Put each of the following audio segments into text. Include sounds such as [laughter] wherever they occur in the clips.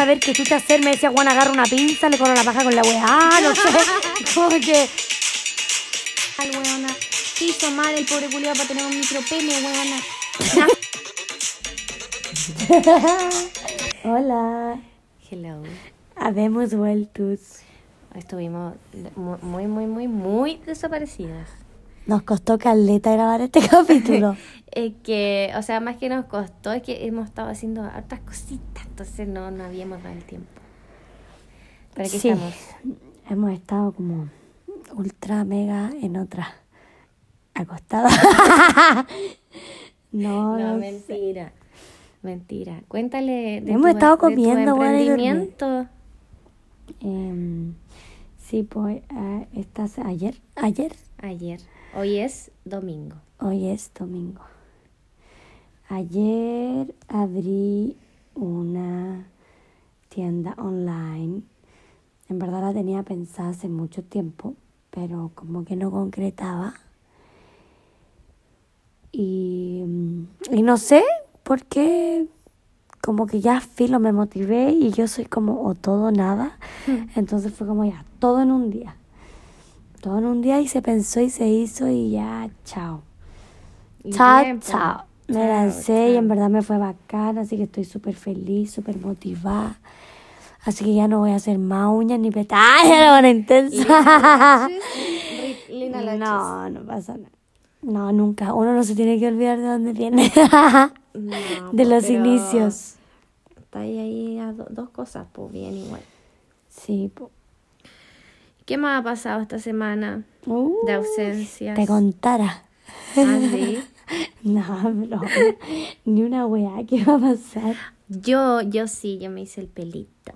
saber qué chucha hacer. Me decía, Juan, agarra una pinza, le corro la paja con la weá, no sé. [laughs] Como que. Ay, weona. ¿Qué hizo mal el pobre culiado para tener un micropene, weona? [laughs] Hola. Hello. Habemos vueltos. Estuvimos mu- muy, muy, muy, muy desaparecidas. Nos costó caleta grabar este [laughs] capítulo. [laughs] Es que, o sea, más que nos costó, es que hemos estado haciendo hartas cositas, entonces no, no habíamos dado el tiempo. Pero aquí Sí. estamos. Hemos estado como ultra mega en otra. Acostada. [laughs] no, No, mentira. Mentira. Cuéntale de Hemos tu, estado de tu comiendo, y emprendimiento. Em, sí, pues eh, estás ayer, ayer, Ayer. Hoy es domingo. hoy es domingo. Ayer abrí una tienda online. En verdad la tenía pensada hace mucho tiempo, pero como que no concretaba. Y, mm, y no sé por qué, como que ya filo me motivé y yo soy como o todo nada. Entonces fue como ya, todo en un día. Todo en un día y se pensó y se hizo y ya, chao. Y Chao, pues. chao. Me Chao, lancé y en verdad me fue bacán, así que estoy súper feliz, súper motivada. Así que ya no voy a hacer más uñas ni pestañas, [laughs] la buena intensa. Lina. [laughs] No, no pasa nada. No, nunca. Uno no se tiene que olvidar de dónde viene. [laughs] No, de pues, los pero inicios. Está ahí, ahí a do- dos cosas, pues bien igual. Sí, po. ¿Qué más ha pasado esta semana Uh, de ausencias? te contara. Ah, [laughs] sí. No, bro. Ni una weá, ¿qué va a pasar? Yo, yo sí, yo me hice el pelito.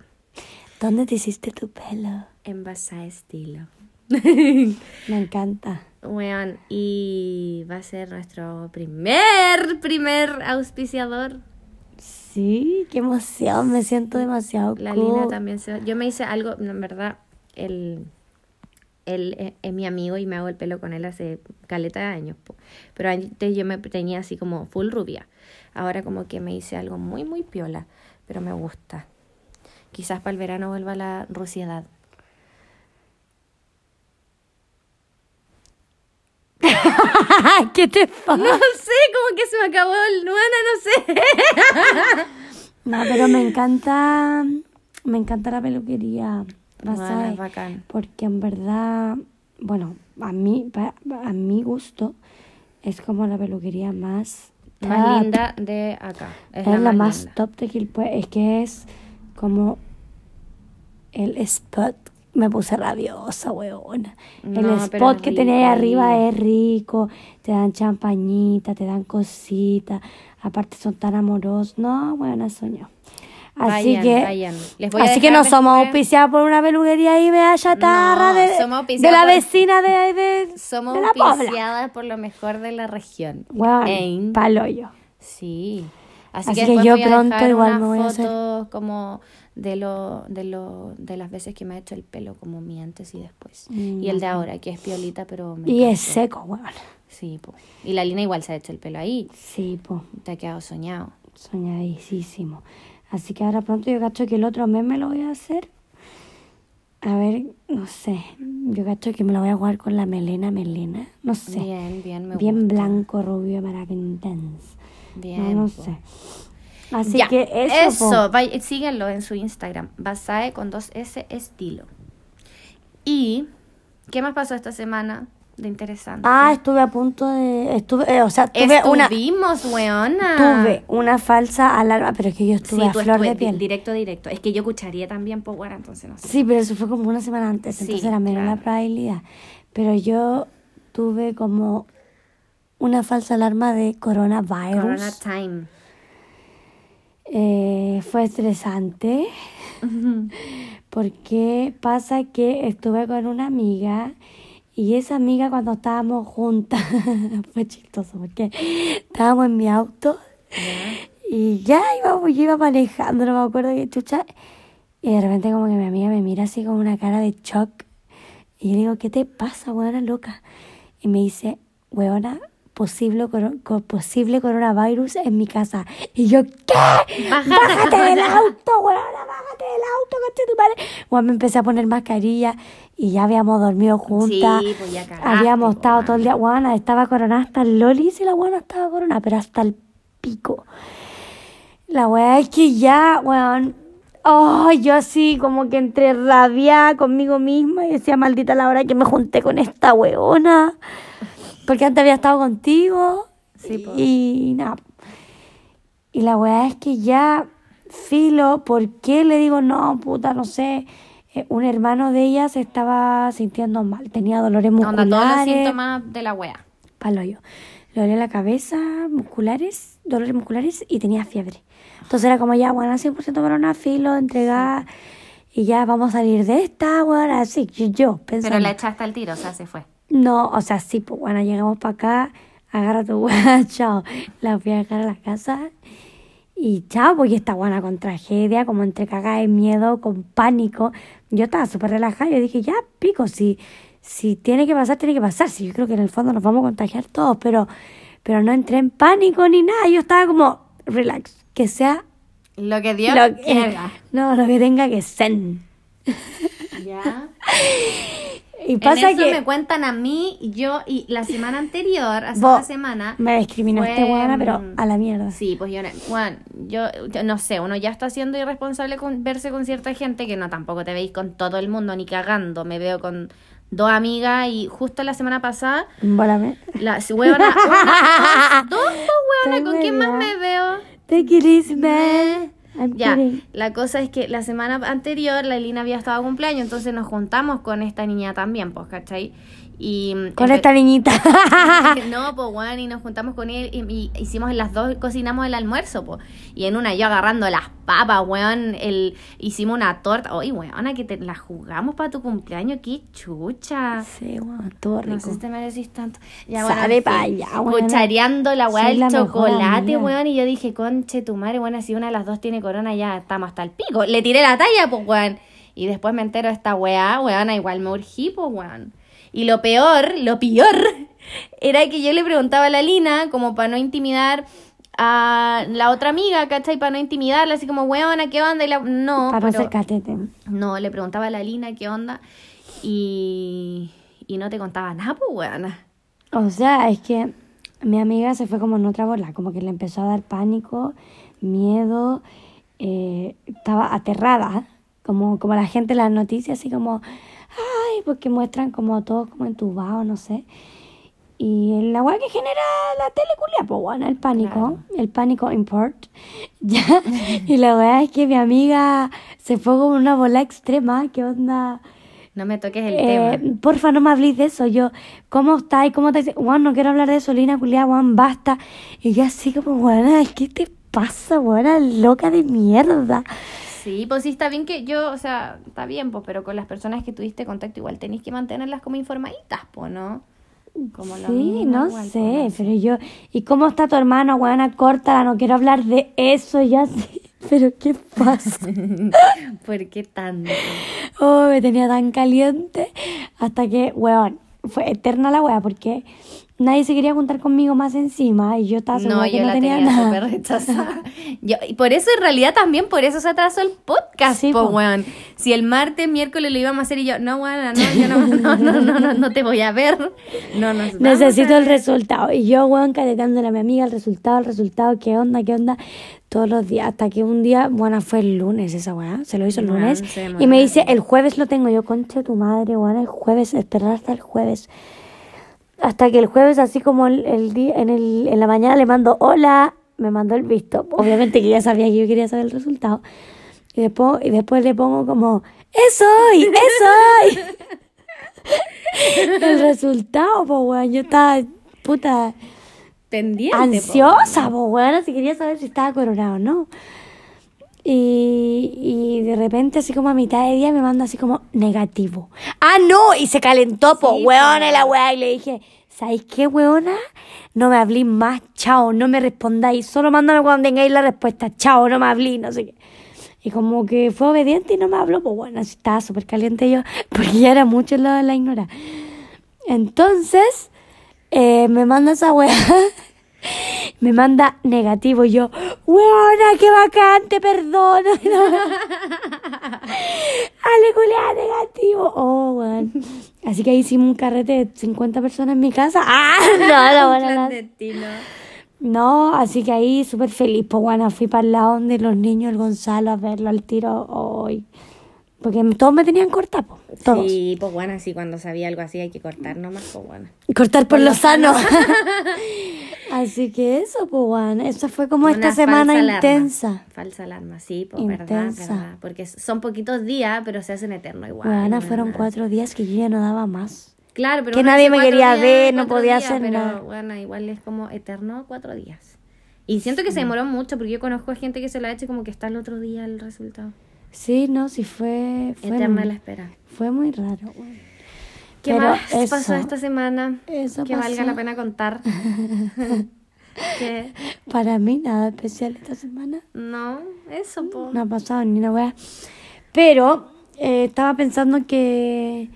¿Dónde te hiciste tu pelo? En Basa estilo. [laughs] Me encanta. Weón, y va a ser nuestro primer, primer auspiciador. Sí, qué emoción, me siento demasiado La cool. Lina también se Yo me hice algo, en verdad, él, él es, mi amigo y me hago el pelo con él hace caleta de años. po. Pero antes yo me tenía así como full rubia. Ahora como que me hice algo muy, muy piola, pero me gusta. Quizás para el verano vuelva la rusiedad. [laughs] ¿Qué te [laughs] pasa? No sé, como que se me acabó el nuana, no sé. [laughs] No, pero me encanta, me encanta la peluquería. Bueno. Porque en verdad, bueno, a mí, a mi gusto, es como la peluquería más Más linda de acá. Es, Es, la, más linda. top de Quilpue. Es que es como el spot. Me puse rabiosa, weona. No, el spot que tenía ahí arriba es rico. Te dan champañita, te dan cositas. Aparte son tan amorosos. No, weona, soñó. Así Vayan, que, vayan. Les voy a así que no somos después- auspiciados por una peluquería y vea chatarra No, de, somos de la por- vecina de, de, Somos de la auspiciadas por lo mejor de la región. Weón, Ein. paloyo. Sí. Así, Así que, yo pronto igual me voy a hacer. como de lo, de lo, de las veces que me ha hecho el pelo, como mi antes y después. Mm, Y el de ahora, que es piolita, pero me Y es seco, weón. Sí, po. Y la Lina igual se ha hecho el pelo ahí. Sí, pues. Te ha quedado soñado. Soñadísimo. Así que ahora pronto yo cacho que el otro mes me lo voy a hacer. A ver, no sé. Yo cacho que me lo voy a jugar con la melena, melena. No sé. Bien, bien, me Bien gusta. blanco, rubio, intense. Bien. no, sé. Así Ya, que eso. vaya- síganlo en su Instagram, Basae con dos S estilo. Y, ¿qué más pasó esta semana de interesante? Ah, estuve a punto de. Estuve, eh, o sea, tuve una. Estuvimos, weona. Tuve una falsa alarma, pero es que yo estuve Sí, a tú flor de piel. directo, directo. Es que yo escucharía también por bueno, entonces no sé. Sí, pero eso fue como una semana antes, Sí, entonces era menos claro. la probabilidad. Pero yo tuve como una falsa alarma de coronavirus. Corona time. Eh, fue estresante porque pasa que estuve con una amiga y esa amiga cuando estábamos juntas, [laughs] fue chistoso porque estábamos en mi auto y ya íbamos, yo iba manejando, no me acuerdo qué chucha, y de repente como que mi amiga me mira así con una cara de shock y yo le digo, ¿qué te pasa, weona loca? Y me dice, weona, posible, coro- co- posible coronavirus en mi casa. Y yo, ¿qué? Bájate del [laughs] auto, weona, bájate del auto, coche tu madre. Bueno, me empecé a poner mascarilla y ya habíamos dormido juntas. Sí, pues ya cagaste, habíamos pues, estado todo el día. Juana estaba coronada hasta el lolis y la guana estaba coronada, pero hasta el pico. La weá es que ya, weón. Ay, yo así como que entré rabia conmigo misma y decía, maldita la hora que me junté con esta weona. Porque antes había estado contigo. Sí, po. y nada. Y la weá es que ya, filo, ¿por qué le digo no, puta, no sé? Eh, un hermano de ella se estaba sintiendo mal, tenía dolores Onda, musculares. todos los síntomas de la wea. Palo yo. Le dolía la cabeza, musculares, dolores musculares y tenía fiebre. Entonces era como ya, bueno, 100% corona, filo, entregar y ya vamos a salir de esta, bueno, así, yo, yo pensando. Pero la echaste al tiro, o sea, se fue. No, o sea, sí, pues bueno, llegamos para acá, agarra tu weá, [laughs] chao. La fui a dejar a la casa y chao, porque esta buena con tragedia, como entre cagada de miedo, con pánico. Yo estaba súper relajada, yo dije, ya, pico, si, si tiene que pasar, tiene que pasar. Sí, yo creo que en el fondo nos vamos a contagiar todos, pero, pero no entré en pánico ni nada. Yo estaba como, relax, que sea Lo que Dios lo que, quiera. [laughs] no, lo que tenga que ser. Ya. [laughs] Y pasa en eso que me cuentan a mí, yo, y la semana anterior, hace una semana. me discriminaste, buena, pero mm, a la mierda. Sí, pues yo, no- bueno, yo, yo no sé, uno ya está siendo irresponsable con verse con cierta gente que no tampoco te veis con todo el mundo ni cagando. Me veo con dos amigas y justo la semana pasada, Volame. la huevona, una, [laughs] dos, dos, huevona, Te ¿con quién más me veo? Man. I'm Ya, kidding. la cosa es que la semana anterior la Elina había estado de cumpleaños, entonces nos juntamos con esta niña también, pues, ¿cachai? Y Con esta niñita. [laughs] no, pues [laughs] bueno, y nos juntamos con él y, y hicimos las dos, cocinamos el almuerzo, pues. Y en una yo agarrando las papas, weón, el, hicimos una torta. Oye, weona, que te la jugamos para tu cumpleaños, qué chucha. sí, bueno, estuvo rico. No sé si te merecís tanto. Ya, Sabe en pa' fin, allá, weona. Cuchareando la weá Soy del la mejor chocolate, weón. Y yo dije, conche, tu madre, bueno, si una de las dos tiene corona, ya estamos hasta el pico. Le tiré la talla, pues, weón. Y después me entero de esta weá, weona, igual me urgí, pues, weón. Y lo peor, lo peor, [laughs] era que yo le preguntaba a la Lina, como para no intimidar a la otra amiga, ¿cachai? Para no intimidarla, así como, weona, ¿qué onda? Y la... No, Para no catete. no, le preguntaba a la Lina qué onda y, y no te contaba nada, pues, weona. O sea, es que mi amiga se fue como en otra bola, como que le empezó a dar pánico, miedo, eh, estaba aterrada, como, como la gente en las noticias, así como, ay, porque muestran como todos como entubados, no sé. Y la weá que genera la tele culia, pues bueno, el pánico, el pánico import. [laughs] Ya. Y la weá es que mi amiga se fue como en una bola extrema, ¿qué onda? No me toques el Eh, tema. porfa, no me habléis de eso. Yo, ¿cómo estáis? ¿Cómo te Juan, no quiero hablar de eso, Lina culiada, Juan, basta. Y yo así como, buena, ¿qué te pasa, buena, loca de mierda? Sí, pues sí, está bien que yo, o sea, está bien, pues, pero con las personas que tuviste contacto igual tenéis que mantenerlas como informaditas, pues, ¿no? Como lo Sí, mínimo no igual, sé, pues, pero yo, ¿y cómo está tu hermano, buena, córtala, no quiero hablar de eso, ya sé. [laughs] Pero, ¿qué pasa? [laughs] ¿Por qué tanto? Oh, me tenía tan caliente. Hasta que, weón, fue eterna la wea porque nadie se quería juntar conmigo más encima y yo estaba segura No, que yo no la tenía tenía nada. rechazada. Yo, y por eso, en realidad, también por eso se atrasó el podcast, Sí, po, weón. Si el martes, miércoles lo íbamos a hacer y yo, no, weón, no, yo no, [laughs] no, no, no, no, no te voy a ver. No, vamos Necesito el resultado. Y yo, weón, caretándole a mi amiga el resultado, el resultado, qué onda, qué onda, todos los días. Hasta que un día, bueno, fue el lunes esa weá, se lo hizo el Weón, lunes. Y me dice, el jueves lo tengo. Yo, concha tu madre, weón, el jueves, esperar hasta el jueves. Hasta que el jueves, así como el, el día, en, el, en la mañana le mando, hola, me mandó el visto. Obviamente que ya sabía que yo quería saber el resultado. Y después, y después le pongo como, ¡eso hoy! ¡eso hoy! [laughs] el resultado, pues, weón, yo estaba, puta, Pendiente, ansiosa, pues, weón, así quería saber si estaba coronado o no. Y, y de repente, así como a mitad de día, me manda así como negativo. ¡Ah, no! Y se calentó, po, Sí, weona, la weá. Y le dije, ¿sabéis qué, weona? No me hablís más, chao, no me respondáis. Solo mándame cuando tengáis la respuesta, chao, no me hablís, no sé qué. Y como que fue obediente y no me habló, pues bueno, así estaba súper caliente yo, [laughs] porque ya era mucho la, la ignora. Entonces, eh, me manda esa weá, [laughs] me manda negativo. Y yo, Weona, qué bacante, perdón. [laughs] Ale, culiá, negativo. Oh, weón. Así que ahí hicimos un carrete de 50 personas en mi casa. [laughs] Ah, no, [laughs] no, no. No, así que ahí súper feliz. Pues bueno, fui para el lado de los niños, el Gonzalo, a verlo al tiro hoy. Porque todos me tenían cortar, po, todos. Sí, pues bueno, sí, cuando sabía algo así hay que cortar nomás, pues bueno. Cortar por, lo sano. [laughs] así que eso, pues bueno, esa fue como esta semana falsa alarma. intensa. Falsa alarma, sí, pues verdad, Intensa. verdad. Porque son poquitos días, pero se hacen eterno igual. Bueno, ¿no? fueron cuatro días que yo ya no daba más. Claro, pero Que nadie me quería días, ver, no podía días, hacer pero, nada. Bueno, igual es como eterno cuatro días. Y siento que se demoró mucho porque yo conozco a gente que se lo ha hecho como que está el otro día el resultado. Sí, no, sí fue... Fue, Eterna la espera. fue muy raro. ¿Qué Pero más pasó esta semana Eso que valga la pena contar? [laughs] Para mí nada especial esta semana. no, eso, po. No ha pasado ni una wea. Pero eh, estaba pensando que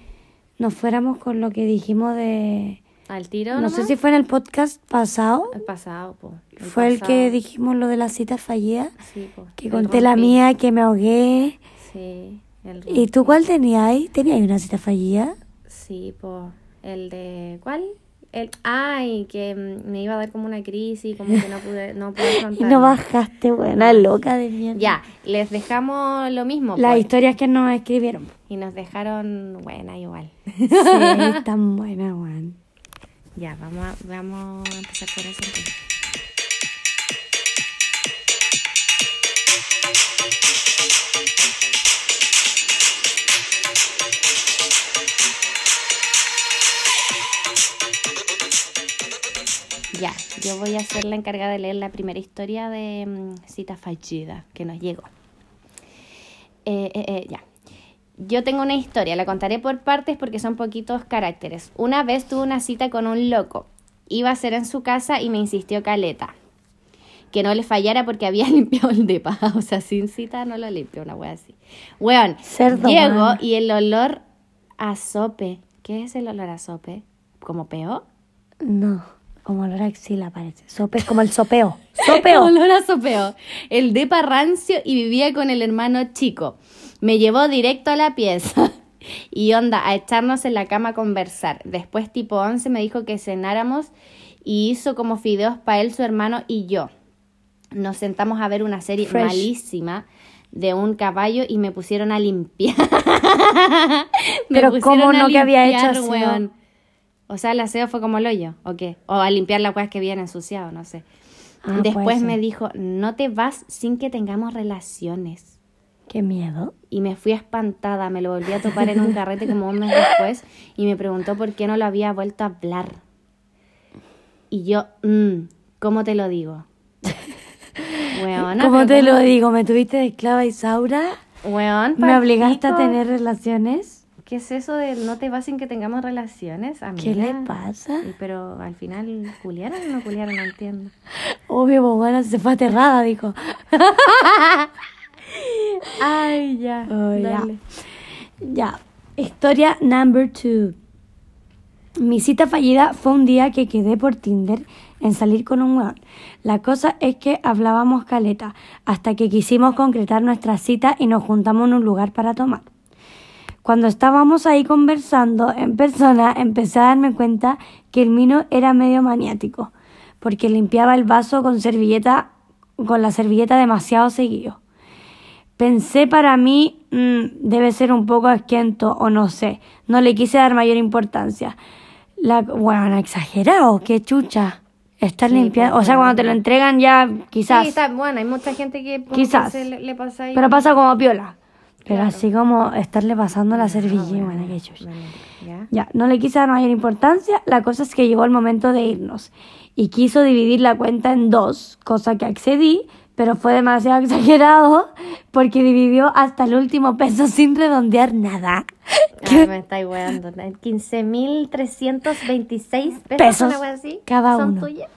nos fuéramos con lo que dijimos de... Al tiro, No sé si fue en el podcast pasado. El pasado, po. Fue el que dijimos lo de la cita fallida. Sí, po. Que conté la mía, que me ahogué. Sí, el ¿Y tú cuál tenías ahí? ¿Tenías una cita fallida? Sí, po. El de. ¿Cuál? El. Ay, que me iba a dar como una crisis, como que no pude, no pude [laughs] Y no bajaste, buena loca de mierda. Ya, les dejamos lo mismo. Las pues, historias que nos escribieron. y nos dejaron buena igual. Sí, [laughs] tan buena, weón. ya, vamos a, vamos a empezar por eso. Yo voy a ser la encargada de leer la primera historia de mm, cita fallida que nos llegó. Eh, eh, eh, ya. Yo tengo una historia, la contaré por partes porque son poquitos caracteres. Una vez tuve una cita con un loco. Iba a ser en su casa y me insistió caleta. Que no le fallara porque había [laughs] limpiado el depa. O sea, sin cita no lo limpio, una wea así. Weón, Cerdo, llego man. y el olor a sope. ¿Qué es el olor a ¿Como peo? No, como olor a axila parece. Sope es como el sopeo. [laughs] ¡Sopeo! Olor a sopeo. El depa rancio y vivía con el hermano chico. Me llevó directo a la pieza. [laughs] Y onda, a echarnos en la cama a conversar. Después, tipo 11, me dijo que cenáramos y hizo como fideos para él, su hermano y yo. Nos sentamos a ver una serie Fresh. malísima de un caballo y me pusieron a limpiar. [laughs] Me Pero ¿cómo no que había hecho weón. O sea, el aseo fue como el hoyo, ¿o qué? O a limpiar las weas que habían ensuciado, no sé. Ah, Después me dijo, no te vas sin que tengamos relaciones. Qué miedo. Y me fui espantada, me lo volví a topar en un carrete como un mes después y me preguntó por qué no lo había vuelto a hablar. Y yo, mm, ¿cómo te lo digo? [laughs] Weona, ¿Cómo te lo digo? ¿Me tuviste de esclava Isaura? Weón, ¿Me obligaste a tener relaciones? ¿Qué es eso de no te vas sin que tengamos relaciones? ¿Qué amiga? le pasa? Pero al final, ¿culiaron o no culiaron? No entiendo. Obvio, pues bueno, se fue aterrada, dijo. [laughs] Ay, ya. Oh, ya. dale. Ya, historia number two. Mi cita fallida fue un día que quedé por Tinder en salir con un weón. La cosa es que hablábamos caleta hasta que quisimos concretar nuestra cita y nos juntamos en un lugar para tomar. Cuando estábamos ahí conversando en persona, empecé a darme cuenta que el mino era medio maniático, porque limpiaba el vaso con servilleta, con la servilleta demasiado seguido. Pensé para mí, mm, debe ser un poco asquiento o no sé. No le quise dar mayor importancia. La, bueno, exagerado, qué chucha. Estar Sí, limpiando. pues, O sea, cuando te lo entregan ya, quizás. Sí, está, bueno, hay mucha gente que Quizás. se le, le pasa ahí. pero pasa como piola. Pero Claro. así como estarle pasando la Ah, servilleta, bueno, qué chucha. ya. No le quise dar mayor importancia. La cosa es que llegó el momento de irnos. Y quiso dividir la cuenta en dos, cosa que accedí, pero fue demasiado [laughs] exagerado porque dividió hasta el último peso sin redondear nada. [laughs] Ay, me estáis weando. 15.326 pesos, Pesos una así. cada ¿Son uno. tuyas?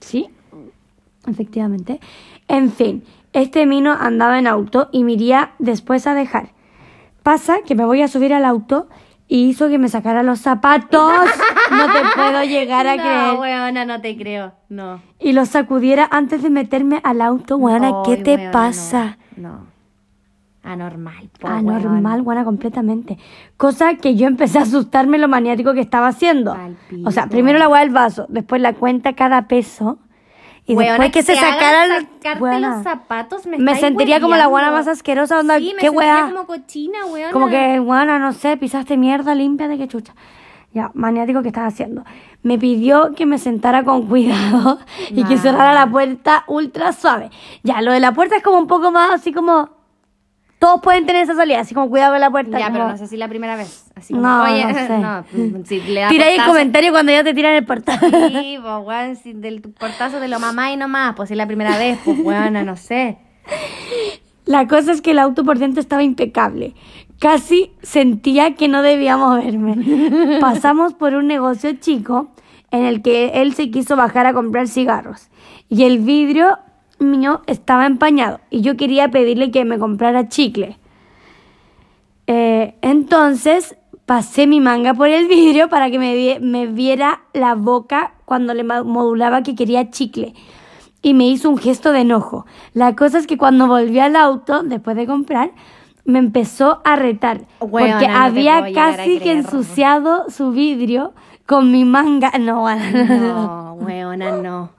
Sí, efectivamente. En fin, este mino andaba en auto y me iría después a dejar. Pasa que me voy a subir al auto y hizo que me sacara los zapatos. no te [laughs] puedo llegar a no, creer. weona, no te creo. No. Y lo sacudiera antes de meterme al auto, weona, ¿qué Ay, te weona, pasa? No. no. Anormal. po, Anormal, buena, completamente. Cosa que yo empecé a asustarme lo maniático que estaba haciendo. O sea, primero la weá del vaso, después la cuenta cada peso. Y Weona, después que se sacaran weona, los zapatos, me, me sentiría como la guana más asquerosa, onda, Sí, me qué sentiría como cochina, weona. Como que, bueno, no sé, pisaste mierda, límpiate, qué chucha. Ya, maniático que estás haciendo. Me pidió que me sentara con [laughs] cuidado y que cerrara la puerta ultra suave. Ya, lo de la puerta es como un poco más así como... Todos pueden tener esa salida, así como cuidado con la puerta. Ya, pero no sé si la primera vez. Así como, No, oye, [laughs] no sé. no, [laughs] si le da Tira ahí el portazo. comentario cuando ya te tiran el portal. Sí, [laughs] pues, weón, si del portazo de lo mamá y nomás, pues si es la primera vez, pues, weona, no sé. La cosa es que el auto por dentro estaba impecable. Casi sentía que no debía moverme. Pasamos por un negocio chico en el que él se quiso bajar a comprar cigarros. Y el vidrio mío estaba empañado. Y yo quería pedirle que me comprara chicle. Eh, entonces pasé mi manga por el vidrio para que me, vi- me viera la boca cuando le modulaba que quería chicle. Y me hizo un gesto de enojo. La cosa es que cuando volví al auto, después de comprar, me empezó a retar. Porque no había casi que ensuciado su vidrio con mi manga. [laughs] No, No, weona, no.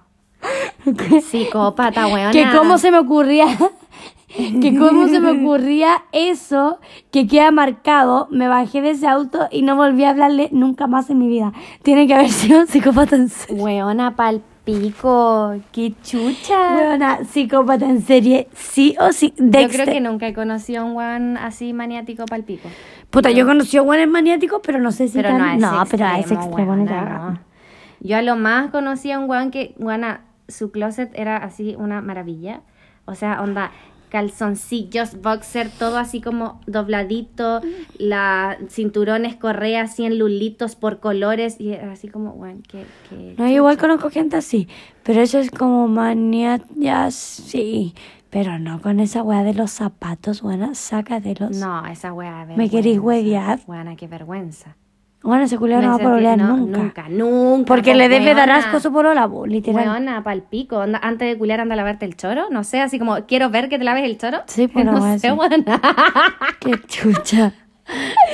[laughs] Psicópata, weona. que cómo se me ocurría [laughs] que cómo se me ocurría eso que queda marcado me bajé de ese auto y no volví a hablarle nunca más en mi vida tiene que haber [laughs] sido un psicópata en serie Weona, palpico. Qué chucha. Weona, psicópata en serie sí o sí Yo Dexter creo que nunca he conocido a un weón así maniático palpico. puta yo conocí a buenos maniáticos pero no sé si Pero tan- no a ese no extremo, pero a ese extremo weona, no. Yo a lo más conocí a un weón que, weona, su closet era así una maravilla. O sea, onda, calzoncillos, boxer, todo así como dobladito, la cinturones, correa así en lulitos por colores. Y era así como, weón, que... que No, igual conozco gente así, pero eso es como manía, ya sí, pero no con esa weá de los zapatos, buena, sácatelos. No, esa weá. ¿Me queréis huevear? Weona, qué vergüenza. Bueno, ese culiao no va a pololear no, nunca. Nunca, nunca. Porque po, le debe dar weona. asco su polola, po, literal. Weona, palpico. Onda, antes de culiar, anda a lavarte el choro. No sé, así como, quiero ver que te laves el choro. Sí, pues, [laughs] no wea sé, weona. [laughs] Qué chucha.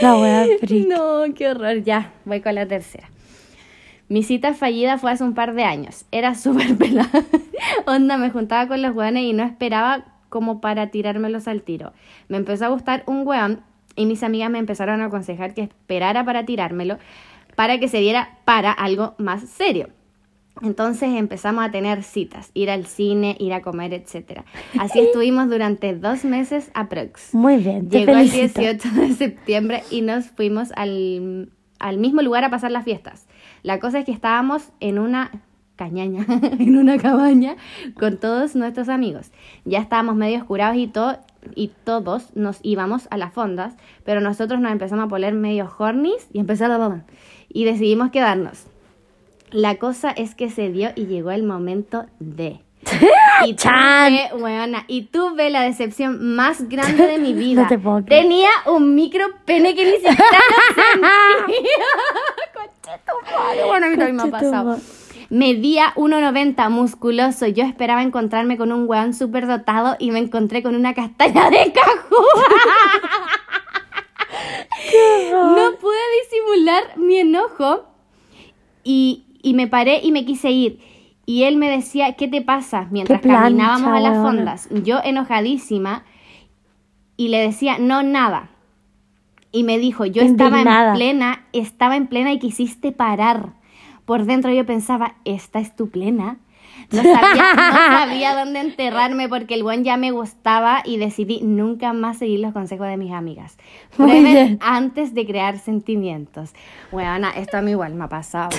La weá freak. No, qué horror. Ya, voy con la tercera. Mi cita fallida fue hace un par de años. Era súper [laughs] pelada. Onda, me juntaba con los weones y no esperaba como para tirármelos al tiro. Me empezó a gustar un weón y mis amigas me empezaron a aconsejar que esperara para tirármelo para que se diera para algo más serio. Entonces empezamos a tener citas, ir al cine, ir a comer, etc. Así [laughs] estuvimos durante dos meses aprox. Muy bien, te Llegó el felicito. 18 de septiembre y nos fuimos al, al mismo lugar a pasar las fiestas. La cosa es que estábamos en una cañaña, [laughs] en una cabaña con todos nuestros amigos. Ya estábamos medio oscurados y todo y todos nos íbamos a las fondas, pero nosotros nos empezamos a poner medio hornies y empezamos y decidimos quedarnos. La cosa es que se dio y llegó el momento de [laughs] y tuve, weona, y tuve la decepción más grande de mi [laughs] vida. No te puedo. Tenía un micro pene que ni siquiera [laughs] sentía. Conchetumare, bueno, a mí también me ha pasado. Medía 1,90, musculoso. Yo esperaba encontrarme con un weón súper dotado y me encontré con una castaña de cajú. No pude disimular mi enojo y, y me paré y me quise ir. Y él me decía, ¿qué te pasa? Mientras plancha, caminábamos a las fondas. Yo enojadísima y le decía, no, nada. Y me dijo, yo estaba en plena, estaba en plena y quisiste parar. Por dentro yo pensaba, esta es tu plena. No sabía, no [laughs] sabía dónde enterrarme porque el buen ya me gustaba y decidí nunca más seguir los consejos de mis amigas. Prueben antes de crear sentimientos. Bueno, esto a mí igual me ha pasado.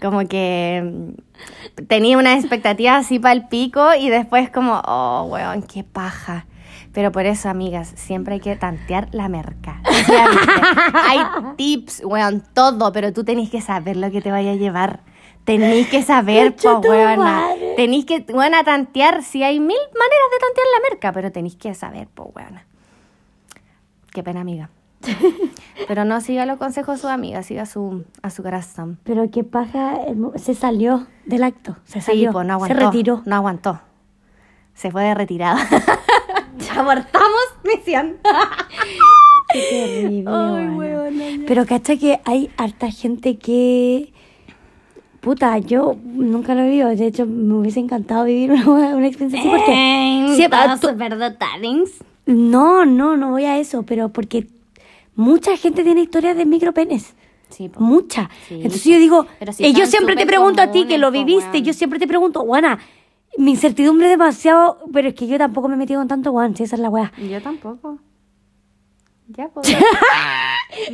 Como que mm, tenía una expectativa así para el pico y después como, oh, weón, qué paja. Pero por eso, amigas, siempre hay que tantear la merca. Hay tips, weón, todo, pero tú tenés que saber lo que te vaya a llevar. Tenés que saber, po, weona. Tenés que, weona, tantear. Si hay mil maneras de tantear la merca, pero tenés que saber, po, weona. Qué pena, amiga. [laughs] Pero no siga los consejos de su amiga, siga su, a su corazón. Pero qué paja, se salió del acto, se Sí, salió, pues no se aguantó. retiró. No aguantó. Se fue de retirada. [laughs] Abortamos misión. [laughs] Qué terrible, Ay, weona, ya. Pero cacha que hay harta gente que... Puta, yo nunca lo he vivido. De hecho, me hubiese encantado vivir [laughs] una, una experiencia así porque... Sí, ah, tú- no, no, no voy a eso, pero porque mucha gente tiene historias de micropenes. Sí, po. Mucha. Sí, Entonces po. yo digo, si eh, yo siempre te pregunto a ti que lo po, viviste, weón. yo siempre te pregunto, Juana, mi incertidumbre es demasiado, pero es que yo tampoco me he metido en tanto, Juan, si esa es la weá. Yo tampoco. Ya, pues. [laughs]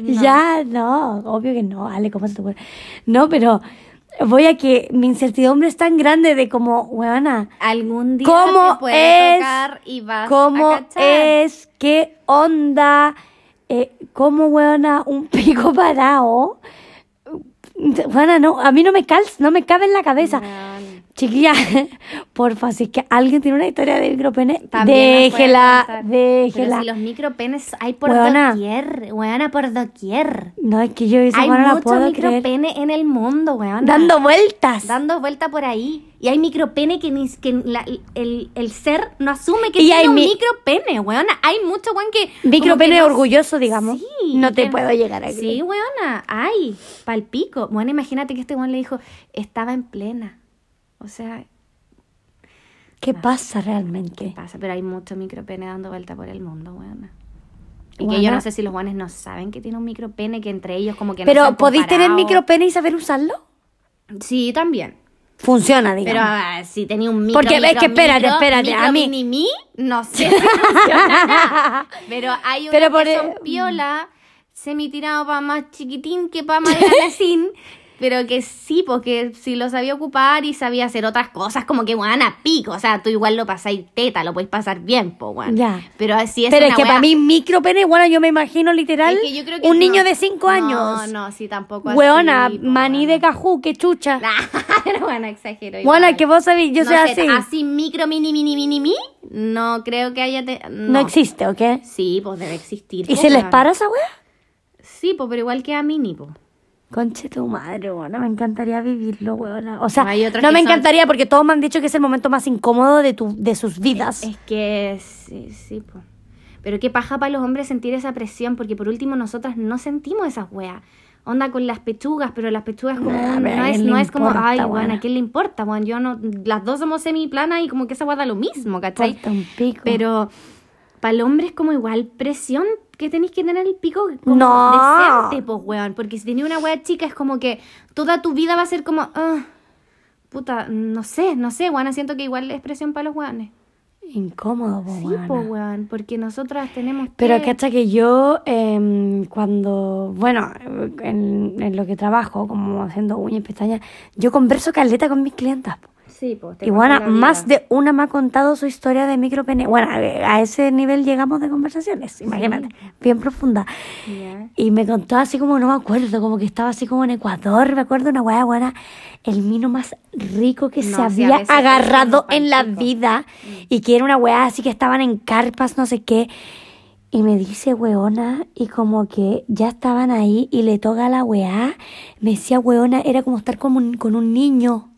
Ya, no, obvio que no, Ale, ¿cómo se te ocurre? No, pero voy a que mi incertidumbre es tan grande de como, weona, Algún día ¿cómo te puede es? tocar y vas ¿Cómo a cachar. es? ¿Qué onda? Eh, ¿Cómo, weona, un [laughs] pico parado? Weona, no, a mí no me cal, no me cabe en la cabeza. Chiquilla, [laughs] porfa, si es que alguien tiene una historia de micropene, También nos puede déjela, déjela. Pero si los micropenes hay por Weona. doquier, weona, por doquier. No, es que yo esa Hay no la mucho puedo creer. micropene en el mundo, weona. Dando vueltas. Dando vuelta por ahí. Y hay micropene que, ni, que la- el, el ser no asume que Y tiene hay un mi- micropene, weona. Hay mucho weón que... Micropene que no- orgulloso, digamos. Sí, no te que- puedo llegar a Sí, creer. weona, hay, palpico. Bueno, imagínate que este weón le dijo, estaba en plena. O sea, ¿Qué pasa ¿qué realmente? pasa? Pero hay mucho micropene dando vuelta por el mundo, weona. Y que yo no sé si los weones no saben que tiene un micropene, que entre ellos como que no Pero ¿podéis tener micropene y saber usarlo? Sí, también. Funciona, digamos. Pero ah, si tenía un micro, Porque es micro, que espérate, micro, espérate, micro a mí- mini mi, no [laughs] sé si. Pero hay unos Pero por- que son piola, semi tirado para más chiquitín que para [laughs] más grandecín. Pero que sí, porque si lo sabía ocupar y sabía hacer otras cosas, como que, weón, a pico. O sea, tú igual lo pasáis teta, lo podéis pasar bien, po, weón. Ya. Pero si es Pero es que para mí micropene, bueno, yo me imagino literal es que yo creo que un no. niño de 5 No, años. No, sí, tampoco así, Weona, po, maní de cajú, qué chucha. [laughs] Pero bueno, exagero. Bueno, que vos sabéis, yo no soy sé, así. Así micro, mini, mini, mini, mini. No creo que haya. te- No. existe, ¿ok? Sí, pues debe existir. ¿Y po, se les para esa wea? Sí, pues, pero igual que a mini, pues. Conche tu madre, bueno, me encantaría vivirlo, weona. O sea, Hay no que me son- encantaría porque todos me han dicho que es el momento más incómodo de, tu, de sus vidas. Es que sí, sí, pues. Pero qué paja para los hombres sentir esa presión, porque por último nosotras no sentimos esas weas. Onda con las pechugas, pero las pechugas como Nah, no ¿a es, no es como, ay, bueno, ¿a quién le importa? Bueno, yo no, las dos somos semiplanas y como que esa wea da lo mismo, ¿cachai? Un pico. Pero para el hombre es como igual presión que tenéis que tener el pico como No. decente, pues, weón. Porque si tenés una wea chica es como que toda tu vida va a ser como, ah, puta, no sé, no sé, weón. Siento que igual es presión para los weones. Incómodo, po, Sí, weona. pues, weón, porque nosotras tenemos Pero que... cacha que yo, em, cuando, bueno, en, en lo que trabajo, como haciendo uñas y pestañas, yo converso caleta con mis clientas. po. Sí, pues, te Y bueno, cuentan la más de una me ha contado su historia de micropene. Bueno, a ese nivel llegamos de conversaciones, imagínate, bien profunda. Ya. Y me contó así como, no me acuerdo, como que estaba así como en Ecuador, me acuerdo una hueá buena, el mino más rico que se No, a había agarrado en la vida y que era una hueá así que estaban en carpas, no sé qué. Y me dice weona y como que ya estaban ahí y le toca la weá. Me decía weona, era como estar como un- con un niño.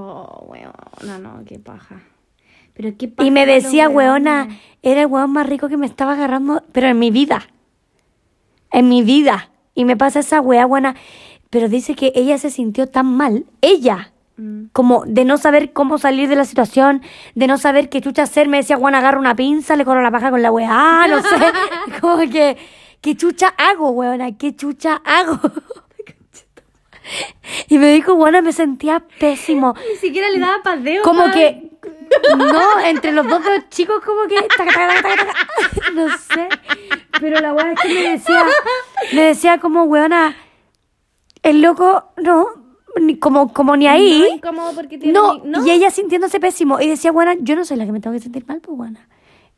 Oh, weón, no, qué paja. Pero qué paja Y me decía, weona, era el weón más rico que me estaba agarrando, pero en mi vida. En mi vida. Y me pasa esa weá, buena. Pero dice que ella se sintió tan mal, ella, Mm. como de no saber cómo salir de la situación, de no saber qué chucha hacer. Me decía, Juan, agarra una pinza, le corro la paja con la weá, no sé. [laughs] [laughs] como que, ¿qué chucha hago, weona? ¿Qué chucha hago? Y me dijo, buena, me sentía pésimo. Ni siquiera le daba paseo. Como que. No, entre los dos dedos chicos, como que. taca, taca, taca, taca, taca. [laughs] No sé. Pero la weá es que me decía. Me decía como, weona. El loco, no. Ni, como, como ni No ahí. incómodo porque tiene... No, no. y ella sintiéndose pésimo. Y decía, buena, yo no soy la que me tengo que sentir mal, pues buena.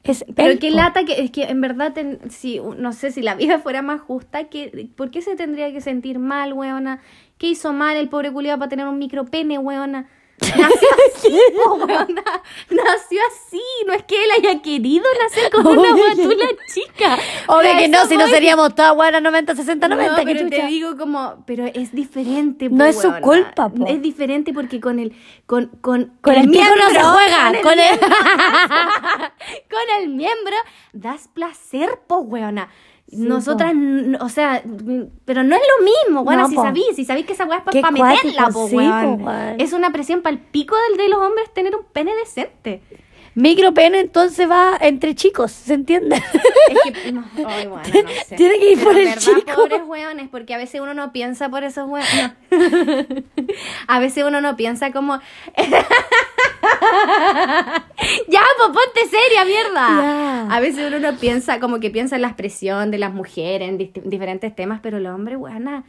Es Pero qué lata que es que en verdad ten- si no sé si la vida [laughs] fuera más justa que ¿por qué se tendría que sentir mal, weona? ¿Qué hizo mal el pobre culiado para tener un micropene, weona? Nació así, po, weona. Nació así. No es que él haya querido nacer con una Obvio weá, que tú no. la chica. Obvio que no, si no seríamos todas buenas 90, 60, 90. No, pero te digo como, pero es diferente. po, No es su weona. culpa, po. Es diferente porque con el, con, con, Con el pico no se miembro, juega, con el- miembro, [laughs] con el miembro das placer, po, weona. Nosotras, n- o sea, pero no es lo mismo, bueno, No, si po. sabís, si sabís que esa weá es para meterla, cuático, po, sí, weón. po, weón. Es una presión para el pico del de los hombres tener un pene decente. Micropene entonces va entre chicos, ¿se entiende? Es que, [laughs] no, ay, bueno, no sé. Tiene que ir Pero por el verdad, chico. pobres hueones, porque a veces uno no piensa por esos hueones. no. [laughs] a veces uno no piensa como... [laughs] [laughs] ya, pues ponte seria, mierda. A veces uno no piensa, como que piensa en la expresión de las mujeres, en diferentes temas, pero el hombre, weona...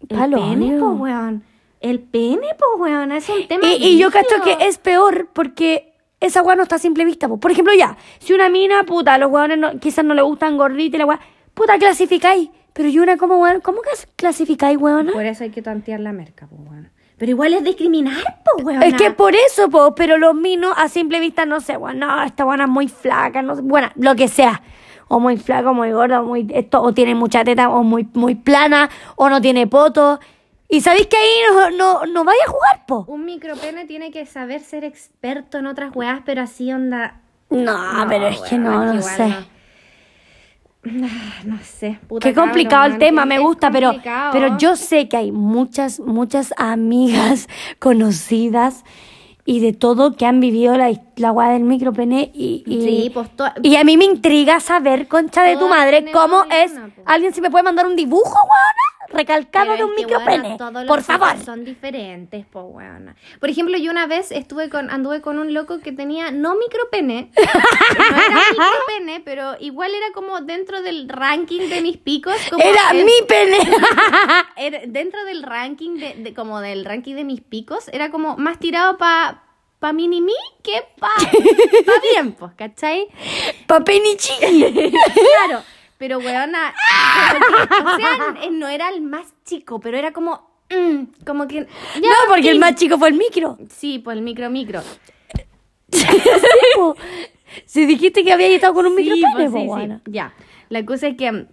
El Palo, pene, po, weón. El pene, po, weón, es un tema Y, y yo cacho que es peor porque esa weá no está a simple vista. po. Por ejemplo, ya, si una mina, puta, a los weones no- quizás no le gustan gorditas y la weá, puta, clasificáis. Pero y una como weón, ¿cómo que clasificáis, weona? Por eso hay que tantear la merca, po, weón. Pero igual es discriminar, po, weón. Es que por eso, po, pero los minos a simple vista no sé, bueno, no, esta buena es muy flaca, no sé, bueno, lo que sea. O muy flaca, o muy gorda, o muy esto, o tiene mucha teta, o muy, muy plana, o no tiene poto. Y sabéis que ahí no, no, no vaya a jugar, po. Un micropene tiene que saber ser experto en otras weas, pero así onda. No, pero es que weón, no, no igual sé. [sighs] No, sé. puta Qué complicado el tema, es- me gusta, pero, pero yo sé que hay muchas, muchas amigas [laughs] conocidas y de todo que han vivido la, la weá del micropene y, y, Sí, pues y a mí me intriga saber, concha de tu madre, cómo es. po. ¿Alguien si me puede mandar un dibujo, weona? Recalcado Pero de un micropene. bueno, por favor. Son diferentes, po, weona. Por ejemplo, yo una vez estuve con, anduve con un loco que tenía no micropene. [laughs] no era micropene, pero igual era como dentro del ranking de mis picos. Como Era el- mi pene. [laughs] era- dentro del ranking de, de- como del ranking de mis picos, era como más tirado pa pa mini mí que pa, pa [laughs] bien, pues, ¿cachai? Papeni chiqui. Claro, pero weona, que, o sea, no era el más chico, pero era como, mm, como que... ya, no, porque el más chico fue el micro. Sí, pues el micro micro. [laughs] si dijiste que había estado con un Sí, micropene, pues, sí, sí, ya. La cosa es que...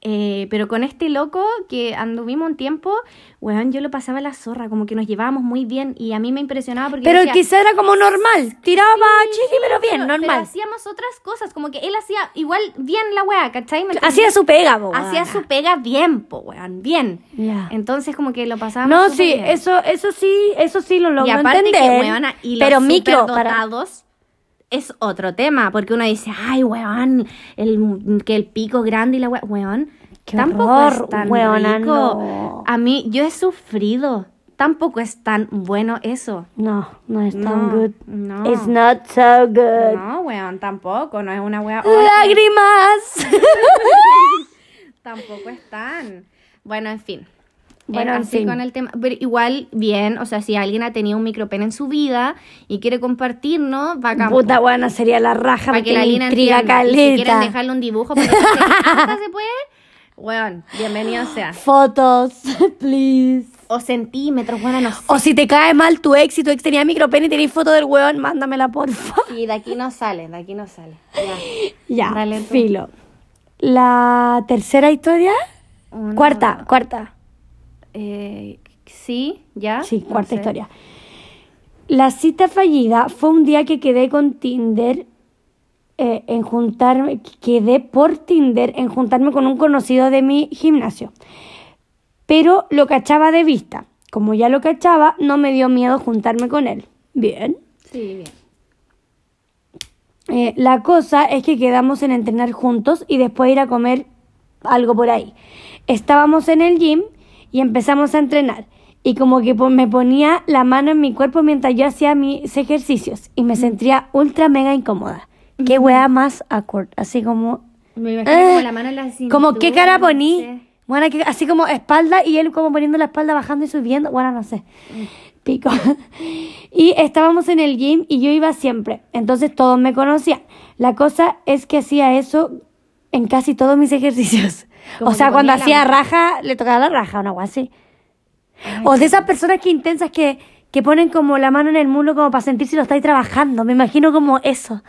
eh, pero con este loco que anduvimos un tiempo, weón, yo lo pasaba la zorra, como que nos llevábamos muy bien y a mí me impresionaba porque... Pero decía, quizá era como normal. Tiraba chiqui, pero bien, pero- normal. Pero hacíamos otras cosas, como que él hacía igual bien la weá, ¿cachai? ¿Me Hacía su pega, po, Hacía su pega bien, po, weón, bien. Entonces como que lo pasábamos No, sí, bien. eso, eso sí, eso sí lo logro Y aparte entender. que, weona, y los pero micro para. Es otro tema, porque uno dice, ay, weón, el, que el pico grande y la weón, weón, Qué tampoco horror, es tan weona, rico. no. A mí, yo he sufrido, tampoco es tan bueno eso. No, no es tan No, good. no. It's not so good. No, weón, tampoco, no es una weá. [laughs] Lágrimas. [laughs] Tampoco es tan. Bueno, en fin. Bueno, Eh, así fin. con el tema. Pero igual, bien, o sea, si alguien ha tenido un micropene en su vida y quiere compartirnos, bacán. Puta buena sería la raja para que la Lina intriga. Y si quieren caleta. dejarle un dibujo para que se se puede, weón, bienvenido sea. Fotos, [laughs] please. O centímetros, bueno, no sé. O si te cae mal tu ex y tu ex tenía micropene y tenéis foto del weón, mándamela porfa. Y de aquí no sale, de aquí no sale. Ya. Ya, Dale filo. La tercera historia. Una- Cuarta, cuarta. Eh, sí, ya. Sí, no cuarta sé. historia. La cita fallida fue un día que quedé con Tinder eh, en juntarme, quedé por Tinder en juntarme con un conocido de mi gimnasio. Pero lo cachaba de vista. Como ya lo cachaba, no me dio miedo juntarme con él. Bien. Sí, bien. Eh, la cosa es que quedamos en entrenar juntos y después ir a comer algo por ahí. Estábamos en el gym y empezamos a entrenar. Y como que me ponía la mano en mi cuerpo mientras yo hacía mis ejercicios. Y me sentía ultra mega incómoda. Qué wea más awkward. Así como... Me imagino eh, como la mano en la cintura. como qué cara no poní. sé. Bueno, que, así como espalda y él como poniendo la espalda bajando y subiendo. Bueno, no sé. Pico. [laughs] y estábamos en el gym y yo iba siempre. Entonces todos me conocían. La cosa es que hacía eso en casi todos mis ejercicios. Como O sea, cuando la hacía raja, le tocaba la raja, una agua así. O de esas personas que intensas que, que ponen como la mano en el muslo como para sentir si lo estáis trabajando. Me imagino como eso.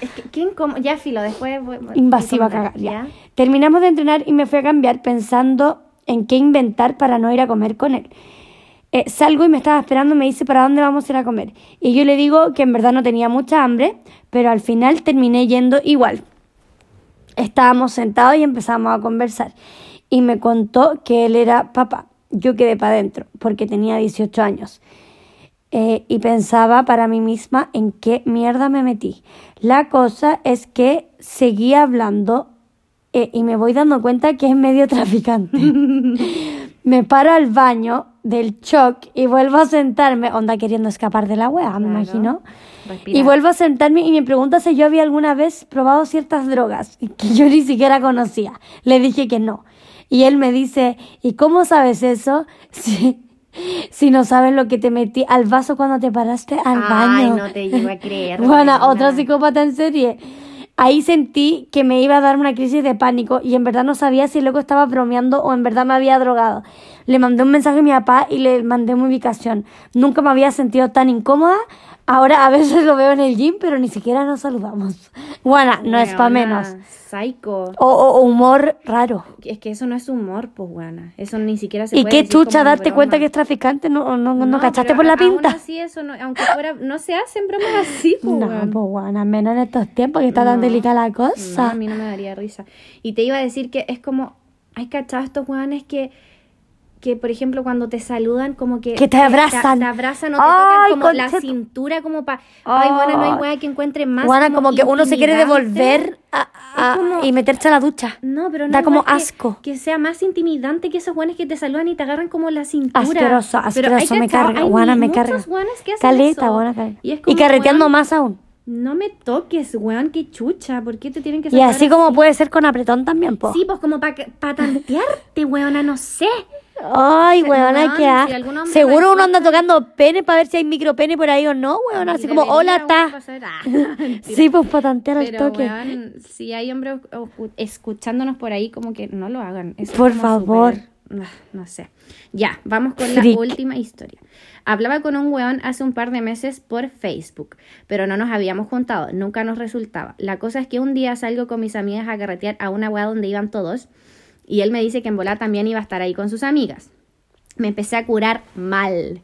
Es que, ¿quién como? Ya, filo, después... voy- Invasiva cagar. Ya. Terminamos de entrenar y me fui a cambiar pensando en qué inventar para no ir a comer con él. Eh, salgo y me estaba esperando, me dice para dónde vamos a ir a comer. Y yo le digo que en verdad no tenía mucha hambre, pero al final terminé yendo igual. Estábamos sentados y empezamos a conversar. Y me contó que él era papá. Yo quedé para adentro porque tenía 18 años. Eh, y pensaba para mí misma en qué mierda me metí. La cosa es que seguía hablando eh, y me voy dando cuenta que es medio [laughs] traficante. [laughs] me paro al baño del shock y vuelvo a sentarme, onda queriendo escapar de la wea, me Claro. imagino. Respirar. Y vuelvo a sentarme y me pregunta si yo había alguna vez probado ciertas drogas que yo [laughs] ni siquiera conocía. Le dije que no. Y él me dice, ¿y cómo sabes eso? [laughs] Si, si no sabes lo que te metí al vaso cuando te paraste al Ay, baño. no te llego a creer. [laughs] Bueno, weona. otro psicópata en serie. Ahí sentí que me iba a dar una crisis de pánico y en verdad no sabía si el loco estaba bromeando o en verdad me había drogado. Le mandé un mensaje a mi papá y le mandé mi ubicación. Nunca me había sentido tan incómoda. Ahora a veces lo veo en el gym, pero ni siquiera nos saludamos. Bueno, no es para Weona, menos. Psycho. O, o- humor raro. Es que eso no es humor, pues, buena. Eso ni siquiera se ¿Y puede qué decir chucha como darte broma. cuenta que es traficante? ¿No, no, no, cachaste por la a- aún pinta? así eso, no, aunque fuera, no se hacen bromas así, pues, No, pues al menos en estos tiempos que está tan delicada la No, cosa. a mí no me daría risa. Y te iba a decir que es como, hay cachado estos weones que, que por ejemplo, cuando te saludan, como que... Que te abrazan. Te, abrazan o te Ay, tocan como la cintura, como para... Ay, bueno, no hay weá que encuentre más Juana, como que uno se quiere devolver a- a- Es como- y meterse a la ducha. No, pero no Da como que- asco. Que, sea más intimidante que esos guanes que te saludan y te agarran como la cintura. Asqueroso, asqueroso, me carga, hay Juana, me carga. guanes que hacen Caleta. Y, Y carreteando más aún. No me toques, weón, qué chucha. ¿Por qué te tienen que Y saludar así como puede ser con apretón también, po. Sí, pues como para pa tantearte, weona, no sé. Ay, weona, weón, qué asco. Seguro uno anda tocando pene para ver si hay micropene por ahí o no, weona. Así como, hola, está. ah, [laughs] Sí, pues para tantear Pero, toque. weón, si hay hombres escuchándonos por ahí, como que no lo hagan. Eso Por favor. no sé. Ya, vamos con Freak. la última historia. Hablaba con un weón hace un par de meses por Facebook, pero no nos habíamos juntado, nunca nos resultaba. La cosa es que un día salgo con mis amigas a carretear a una weá donde iban todos y él me dice que en bola también iba a estar ahí con sus amigas. Me empecé a curar mal.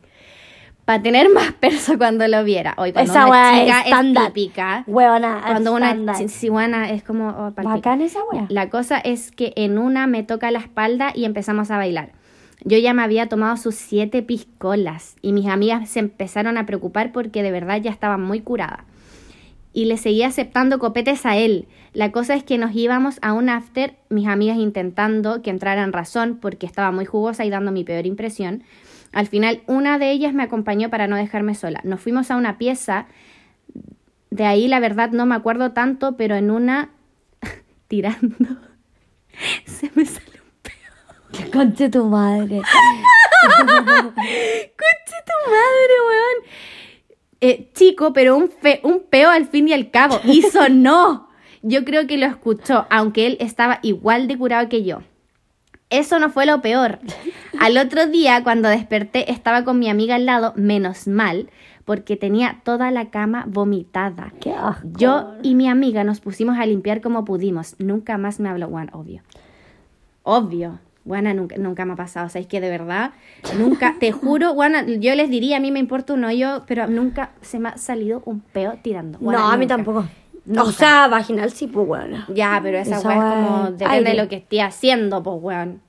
Para tener más [laughs] perso cuando lo viera. Hoy cuando Esa una chica es estándar. típica, cuando una ciguana es como oh. Bacán esa wea. La cosa es que en una me toca la espalda y empezamos a bailar. Yo ya me había tomado sus siete piscolas y mis amigas se empezaron a preocupar porque de verdad ya estaba muy curada. Y le seguía aceptando copetes a él. La cosa es que nos íbamos a un after, mis amigas intentando que entrara en razón porque estaba muy jugosa y dando mi peor impresión. Al final, una de ellas me acompañó para no dejarme sola. Nos fuimos a una pieza. De ahí, la verdad, no me acuerdo tanto, pero en una, [laughs] tirando, [laughs] se me salió un [laughs] Conche tu madre. Conche tu madre, weón. Eh, chico, pero un, fe- un peo al fin y al cabo. Y [laughs] sonó. Yo creo que lo escuchó, aunque él estaba igual de curado que yo. Eso no fue lo peor. Al otro día, cuando desperté, estaba con mi amiga al lado, menos mal, porque tenía toda la cama vomitada. Qué asco. Yo y mi amiga nos pusimos a limpiar como pudimos. Nunca más me habló Juan, obvio. Obvio. Juana nunca, nunca me ha pasado. O sea, es que de verdad, nunca, te juro, Juana, yo les diría, a mí me importa un hoyo, pero nunca se me ha salido un peo tirando. No, a mí tampoco. Nunca. O sea, vaginal sí, pues weona. Ya, pero esa, Esa weá es como, depende aire. de lo que esté haciendo, pues, weón.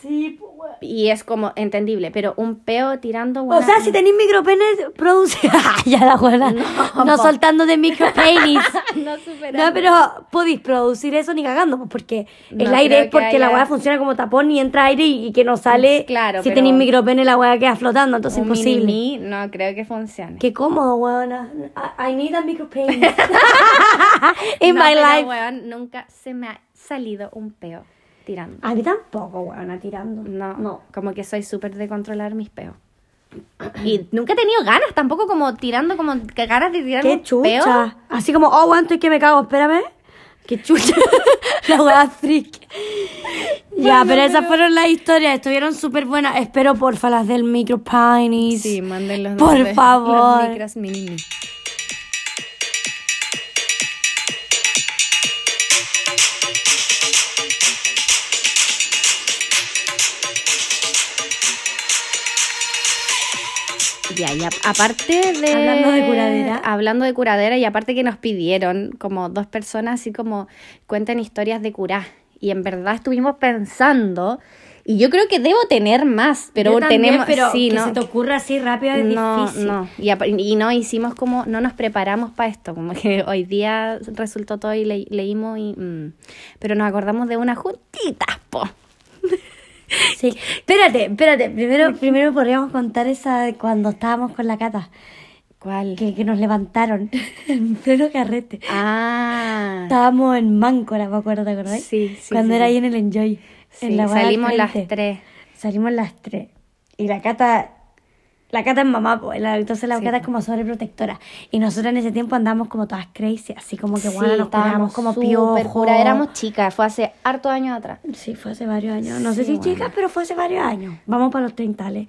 Sí, pues. Y es como entendible, pero un peo tirando, O sea, si tenéis micropenes, produce. [laughs] ya la buena. No, po. soltando de micropenis. [laughs] no. No, pero podéis producir eso ni cagando, pues porque el No aire es porque que la haya- weá funciona como tapón y entra aire y, y que no sale. Claro, Si tenéis micropene, la weá queda flotando, entonces un imposible. mini no creo que funcione. Qué cómodo, weona. I, I need a micropenis. [laughs] In No, my pero, life. weón, nunca se me ha salido un peo tirando. A mí tampoco, weona, tirando. No, No. como que soy súper de controlar mis peos. [clears throat] Y nunca he tenido ganas, tampoco como tirando, como que ganas de tirar Qué chucha. Así como, oh, weón, estoy que me cago, espérame. Qué chucha. [laughs] la weá freak. Ya, pero esas fueron las historias, estuvieron súper buenas. Espero porfa las del micro Pinies. Sí, manden los Por favor. Los micros mini Ya, y a- aparte de... Hablando de curadera. Hablando de curadera, y aparte que nos pidieron como dos personas así como cuenten historias de curá. Y en verdad estuvimos pensando, y yo creo que debo tener más, pero Yo también, tenemos... pero sí, que ¿no? se te ocurra así rápido es No, difícil. no. Y, no hicimos como, no nos preparamos para esto, como que [laughs] hoy día resultó todo y le- leímos y... mm. Pero nos acordamos de una juntita, po. [laughs] Sí. Espérate, espérate. Primero, primero podríamos contar esa de cuando estábamos con la cata. ¿Cuál? Que, que nos levantaron [laughs] en pleno carrete. Ah. Estábamos en Máncora, me acuerdo, ¿te acordás? Sí, sí, Cuando sí, era ahí en el Enjoy. Sí, en la salimos las tres. Salimos las tres. Y la cata, la cata es mamá, pues, entonces la Sí, cata es como sobreprotectora. Y nosotros en ese tiempo andamos como todas crazy, así como que Sí, bueno, nos estábamos como piojos. éramos chicas, fue hace hartos años atrás. Sí, fue hace varios años. No sé Sí, si bueno. chicas, pero fue hace varios años. Vamos para los treintales.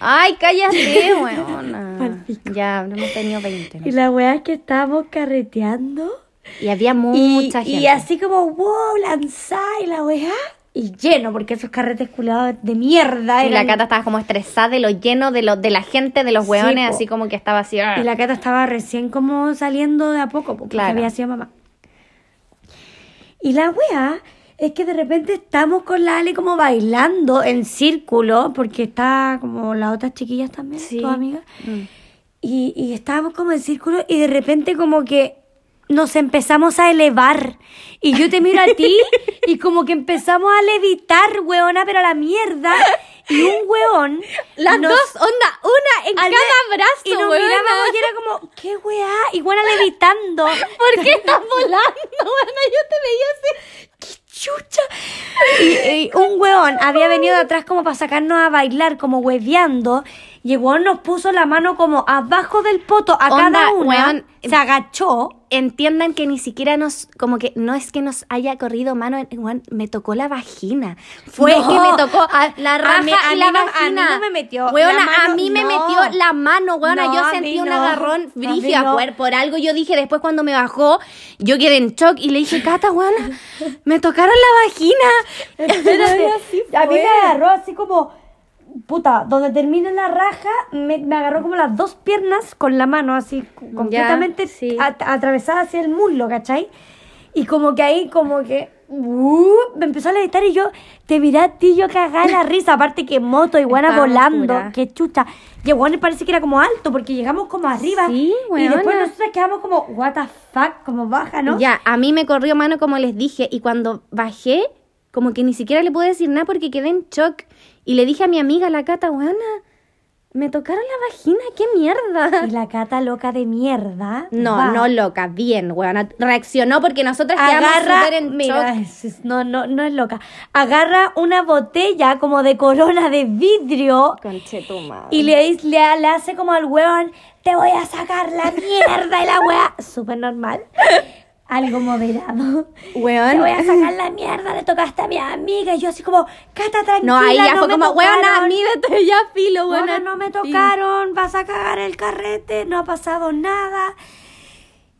Ay, cállate, [laughs] weona. Ya, no hemos tenido 20. ¿no? Y la weá es que estábamos carreteando. Y había Y, mucha gente. y así como, wow, lanzá y la weá. Y lleno, porque esos carretes culados de mierda. Y la eran- Cata estaba como estresada de lo lleno de, lo, de la gente, de los hueones, así como que estaba así. "Ah". Y la Cata estaba recién como saliendo de a poco, po, porque Claro. había sido mamá. Y la weá es que de repente estamos con la Ale como bailando en círculo, porque está como las otras chiquillas también, Sí. tus amigas. Mm. Y, y estábamos como en círculo y de repente como que nos empezamos a elevar. Y yo te miro a ti y como que empezamos a levitar, weona, pero a la mierda. Y un weón... Las nos- dos, onda, una en cada brazo, Y nos huevona. mirábamos y era como, ¿qué weá? Y weona levitando. [laughs] ¿Por qué estás volando, huevona? Yo te veía así. chucha. Y, y un weón había venido de atrás como para sacarnos a bailar, como hueveando. Y el weón nos puso la mano como abajo del poto a Onda, cada una. weón. Se agachó. Entiendan que ni siquiera nos, como que no es que nos haya corrido mano, en- me tocó la vagina. Fue No, que me tocó a- la a raja mí- y a la mí no- a mí vagina. no me metió Weona, la mano, a mí me no. metió la mano, weona. Yo a sentí un agarrón A mí brígida no. por, algo. Yo dije después cuando me bajó, yo quedé en shock y le dije, Cata, weona, me tocaron la vagina. [laughs] Espérate. [laughs] A mí me agarró así como, puta, donde termina la raja, me, me agarró como las dos piernas con la mano así, completamente sí. at- atravesada hacia el muslo, ¿cachai? Y como que ahí, como que, uh, me empezó a levitar y yo te miré a ti, yo cagada en la risa, aparte que moto, iguana Estábamos volando, que chucha. Y igual parece que era como alto, porque llegamos como arriba. Sí, Y después nosotros quedamos como, what the fuck, como baja, ¿no? Ya, a mí me corrió mano como les dije y cuando bajé, como que ni siquiera le pude decir nada porque quedé en shock y le dije a mi amiga, la Cata, weona, me tocaron la vagina, qué mierda. Y la cata loca de mierda. No, va. no loca, bien, weona. Reaccionó porque nosotras agarra, en mira, shock. no, no, no es loca. Agarra una botella como de corona de vidrio y le, le, le hace como al huevón, te voy a sacar la mierda y la wea. Súper normal. Algo moderado. Weón. Te voy a sacar la mierda, le tocaste a mi amiga. Y yo así como, Cata, tranquila, No, ahí ya no fue como, weona, tocaron". mídete [laughs] ya, filo, weona. no me tocaron, vas a cagar el carrete, no ha pasado nada.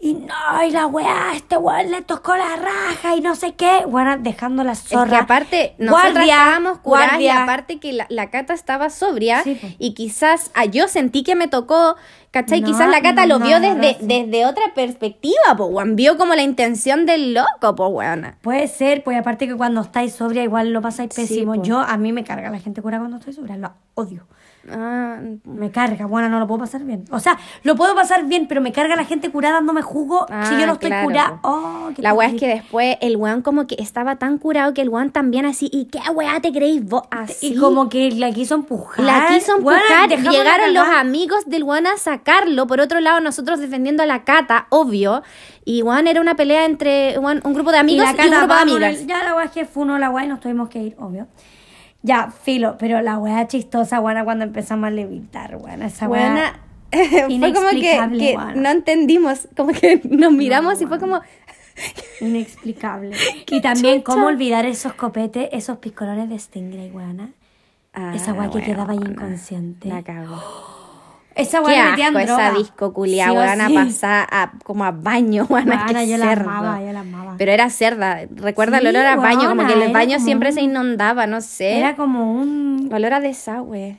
Y no, y la weá, este weón le tocó la raja y no sé qué. Bueno, dejando la Es zorra. que aparte, nosotras estábamos curadas y aparte que la, la Cata estaba sobria Sí, y quizás ah, yo sentí que me tocó, ¿cachai? No, quizás la Cata lo vio no, desde, desde otra perspectiva, po, weón. Vio como la intención del loco, po, weona. Puede ser, pues aparte que cuando estáis sobria igual lo pasáis pésimo. Yo, a mí me carga la gente cura cuando estoy sobria, lo odio. Ah, Me carga, bueno, no lo puedo pasar bien. O sea, lo puedo pasar bien, pero me carga la gente curada dándome jugo si Ah, yo no estoy claro, curada. Oh, la weá es que después el weón como que estaba tan curado que el weón también así, ¿y qué weá te creéis vos? Así. Y como que la quiso empujar. La quiso empujar, llegaron los amigos del Juan a sacarlo. Por otro lado, nosotros defendiendo a la Cata, obvio. Y Juan era una pelea entre Juan, un grupo de amigos y, la un Cata, grupo de amigas. Ya la weá es que fue uno la weá y nos tuvimos que ir, obvio. Ya, filo, pero la weá chistosa, buena, cuando empezamos a levitar, buena, esa. Buena. [laughs] fue como que, que no entendimos, como que [laughs] nos miramos y fue como... Inexplicable. [laughs] y también, ¿cómo olvidar esos copetes, esos piscolones de Stingray, weona? Esa Ah, weá que quedaba ahí inconsciente. La cago. [gasps] Esa weá metían esa disco culia, Sí weona, sí. pasada a, como a baño, weona, Weona, qué yo la amaba, yo la amaba. Pero era cerda, recuerda Sí, el olor a baño, como weona, que el baño siempre un- se inundaba, no sé. Era como un... Olor a desagüe.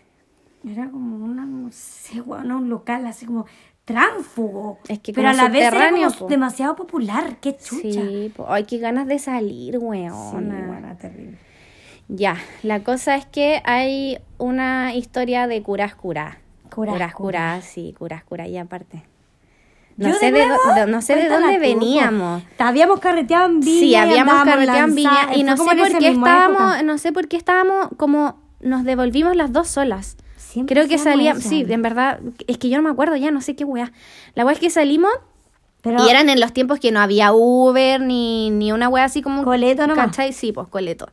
Era como una, no sé, weón, un local así como tránfugo. Es que Pero como a la vez era como po. demasiado popular. Qué chucha. Sí, po. ay, qué ganas de salir, weona. weona, terrible. Ya, la cosa es que hay una historia de curas curá. Curas curas sí, curas curá, y aparte. No ¿Yo sé de de, nuevo? dó- no sé de Cuéntala dónde veníamos. Habíamos carreteado en Viña. Sí, habíamos carreteado en Viña y no sé por qué estábamos, época. no sé por qué estábamos como nos devolvimos las dos solas. Siempre Creo que salíamos, sí, en verdad, es que yo no me acuerdo ya, no sé qué weá. La weá es que salimos Pero y eran en los tiempos que no había Uber ni, ni una weá así como... Coleto nomás. ¿Cachai? Sí, pues coleto.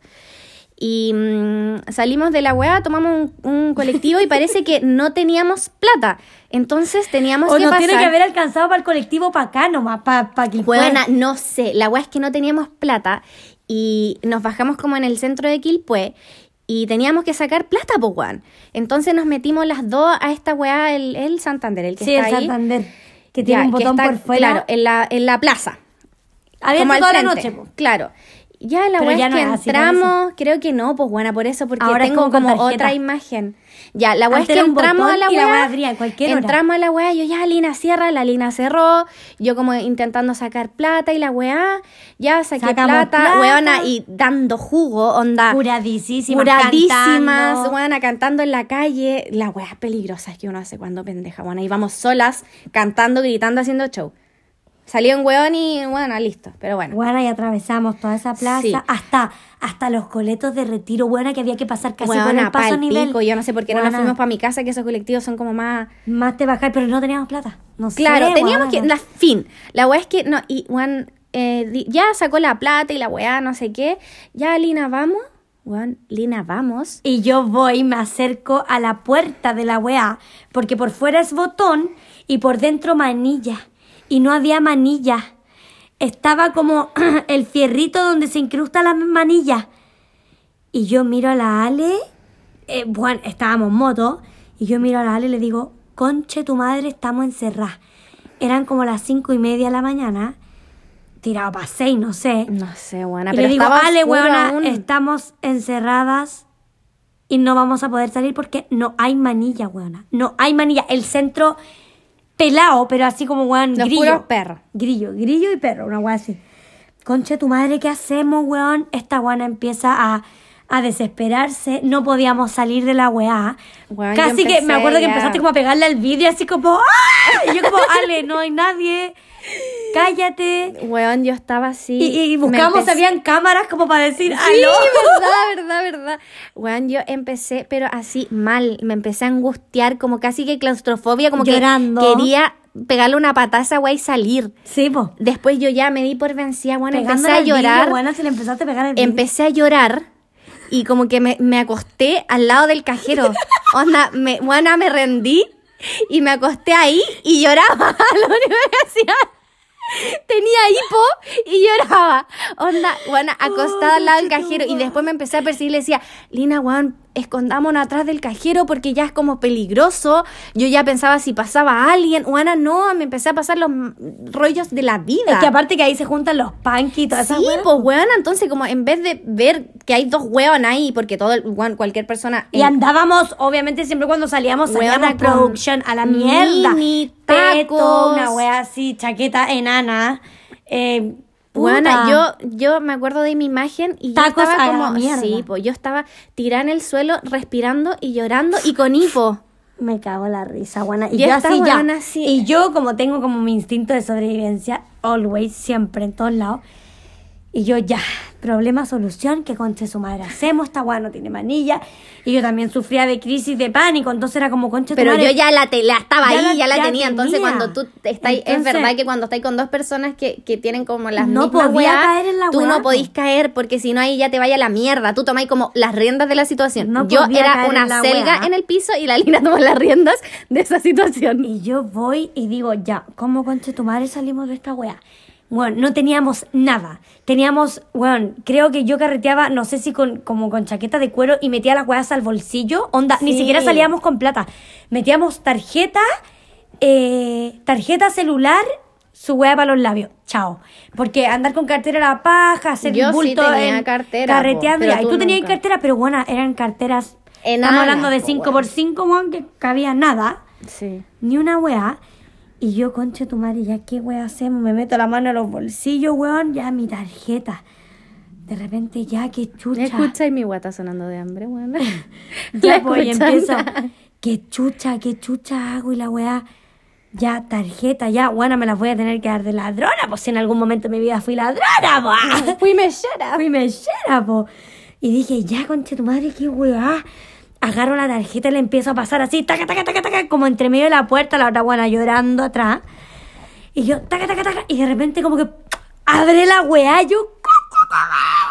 Y mm, salimos de la weá, tomamos un, un colectivo y parece que no teníamos plata. Entonces teníamos o que nos pasar... tiene que haber alcanzado para el colectivo para acá nomás, para pa Quilpué. Weona, no sé. La weá es que no teníamos plata y nos bajamos como en el centro de Quilpué y teníamos que sacar plata, po, weón. Entonces nos metimos las dos a esta weá, el, el Santander, el que Sí, está el ahí. Santander. Que tiene Ya, un botón está, por fuera. Claro, en la, en la plaza. Abierto toda la noche. po. Claro. Ya la weá es no que así, entramos, creo que no, pues buena por eso, porque Ahora tengo como otra imagen. Ya, la weá es que entramos a la y la weá, weá abría en cualquier hora. entramos a la weá, yo ya Lina cierra, la Lina cerró, yo como intentando sacar plata y la weá, ya saqué Sacamos plata, weona, y dando jugo, onda. Curadísimas. Curadísimas, cantando. weona, cantando en la calle. La weá peligrosa que uno hace cuando pendeja, weona. Íbamos solas, cantando, gritando, haciendo show. Salió un weón y, bueno, listo. Pero bueno. Bueno, y atravesamos toda esa plaza Sí. hasta, hasta los coletos de retiro, buena que había que pasar casi por Weona, el paso nivel. pico. Yo no sé por qué no nos fuimos para mi casa, que esos colectivos son como más... Más te bajar, pero no teníamos plata. No Claro, sé, teníamos que... La fin. La weá es que... No, y weón, eh, ya sacó la plata y la weá, no sé qué. Ya, Lina, vamos. Weón, Lina, vamos. Y yo voy, me acerco a la puerta de la weá, porque por fuera es botón y por dentro manilla. Y no había manilla. Estaba como [clears throat] el fierrito donde se incrusta la manilla. Y yo miro a la Ale, eh, bueno, estábamos en moto, y yo miro a la Ale y le digo, conche tu madre, estamos encerradas. Eran como las cinco y media de la mañana, tirado para seis, no sé. No sé, Y pero le digo, Ale, weona, aún. estamos encerradas y no vamos a poder salir porque no hay manilla, weona. No hay manilla. El centro pelado, pero así como, weón, Los grillo. puros perros. Grillo, grillo y perro, una weá así. Concha tu madre, ¿qué hacemos, weón? Esta weona empieza a, a desesperarse. No podíamos salir de la weá. Weón, Casi que me acuerdo que empezaste como a pegarle al vídeo así como ¡Ah! Y yo como, Ale, no hay nadie. Cállate. Weón, yo estaba así. Y, y empecé- habían cámaras como para decir, Sí, ¡aló! [laughs] verdad, [laughs] verdad, verdad. Weón, yo empecé, pero así mal. Me empecé a angustiar, como casi que claustrofobia, como Llorando. que quería pegarle una a esa weá y salir. Sí, po. Después yo ya me di por vencida, bueno, empecé Pegándole a al vidrio, llorar. Se le empezaste a pegar el empecé a llorar y como que me, me acosté al lado del cajero. [laughs] Onda, me, bueno, me rendí y me acosté ahí y lloraba. Lo único que hacía. Tenía hipo y lloraba. Onda, bueno, acostada al lado del cajero. Y después me empecé a perseguir y le decía, Lina, weón, escondámonos atrás del cajero porque ya es como peligroso. Yo ya pensaba si pasaba alguien. Bueno, no, me empecé a pasar los rollos de la vida. Es que aparte que ahí se juntan los punky y todas esas Sí, pues weón, entonces como en vez de ver que hay dos weón ahí, porque todo el weón, cualquier persona Y andábamos, obviamente, siempre cuando salíamos, salíamos production a la mierda. mini, Peto, tacos. una wea así, chaqueta enana. Eh, Puta. yo, yo me acuerdo de mi imagen y yo Tacos estaba como, sí, yo estaba tirada en el suelo, respirando y llorando y con hipo. Me cago en la risa, buena. Y yo así ya. weona, sí. Y yo, como tengo como mi instinto de sobrevivencia, always, siempre, en todos lados. Y yo ya, problema, solución, que conche su madre hacemos, esta weá no tiene manilla. Y yo también sufría de crisis de pánico, entonces era como conche tu Pero madre. yo ya la, te, la estaba Ya ahí, la- ya la ya tenía. Entonces cuando tú estás, es verdad que cuando estás con dos personas que, que tienen como las No mismas podía caer en la tú weá, no po. podís caer porque si no ahí ya te vaya la mierda. Tú tomáis como las riendas de la situación. No yo era una en selga weá. en el piso y la Lina toma las riendas de esa situación. Y yo voy y digo, ya, ¿cómo conche tu madre salimos de esta weá? Bueno, no teníamos nada. Teníamos, bueno, creo que yo carreteaba, no sé si con, como con chaqueta de cuero y metía las weas al bolsillo. Onda, ni Sí. siquiera salíamos con plata. Metíamos tarjeta, eh, tarjeta celular, su wea para los labios. Chao. Porque andar con cartera era paja, hacer Yo sí bulto tenía en- cartera, po, carreteando. ya. Y tú tú tenías cartera, pero bueno, eran carteras. Enanas, Estamos hablando de po, 5 por 5 weón, que cabía nada Sí. ni una weá. Y yo, conche tu madre, ya qué weá hacemos, me meto la mano en los bolsillos, weón, ya mi tarjeta. De repente, ya qué chucha. Escucha y mi guata sonando de hambre, bueno. [laughs] Ya, pues, y empiezo, qué chucha, qué chucha hago y la weá. Ya, tarjeta, ya, bueno, me las voy a tener que dar de ladrona, pues si en algún momento de mi vida fui ladrona, pues. Fui mellera. Fui mellera, po. Y dije, ya, conche tu madre, qué weá. Agarro la tarjeta y le empiezo a pasar así, taca, taca, taca, taca, como entre medio de la puerta, la otra buena llorando atrás. Y yo, taca, taca, taca, y de repente como que abre la weá, yo,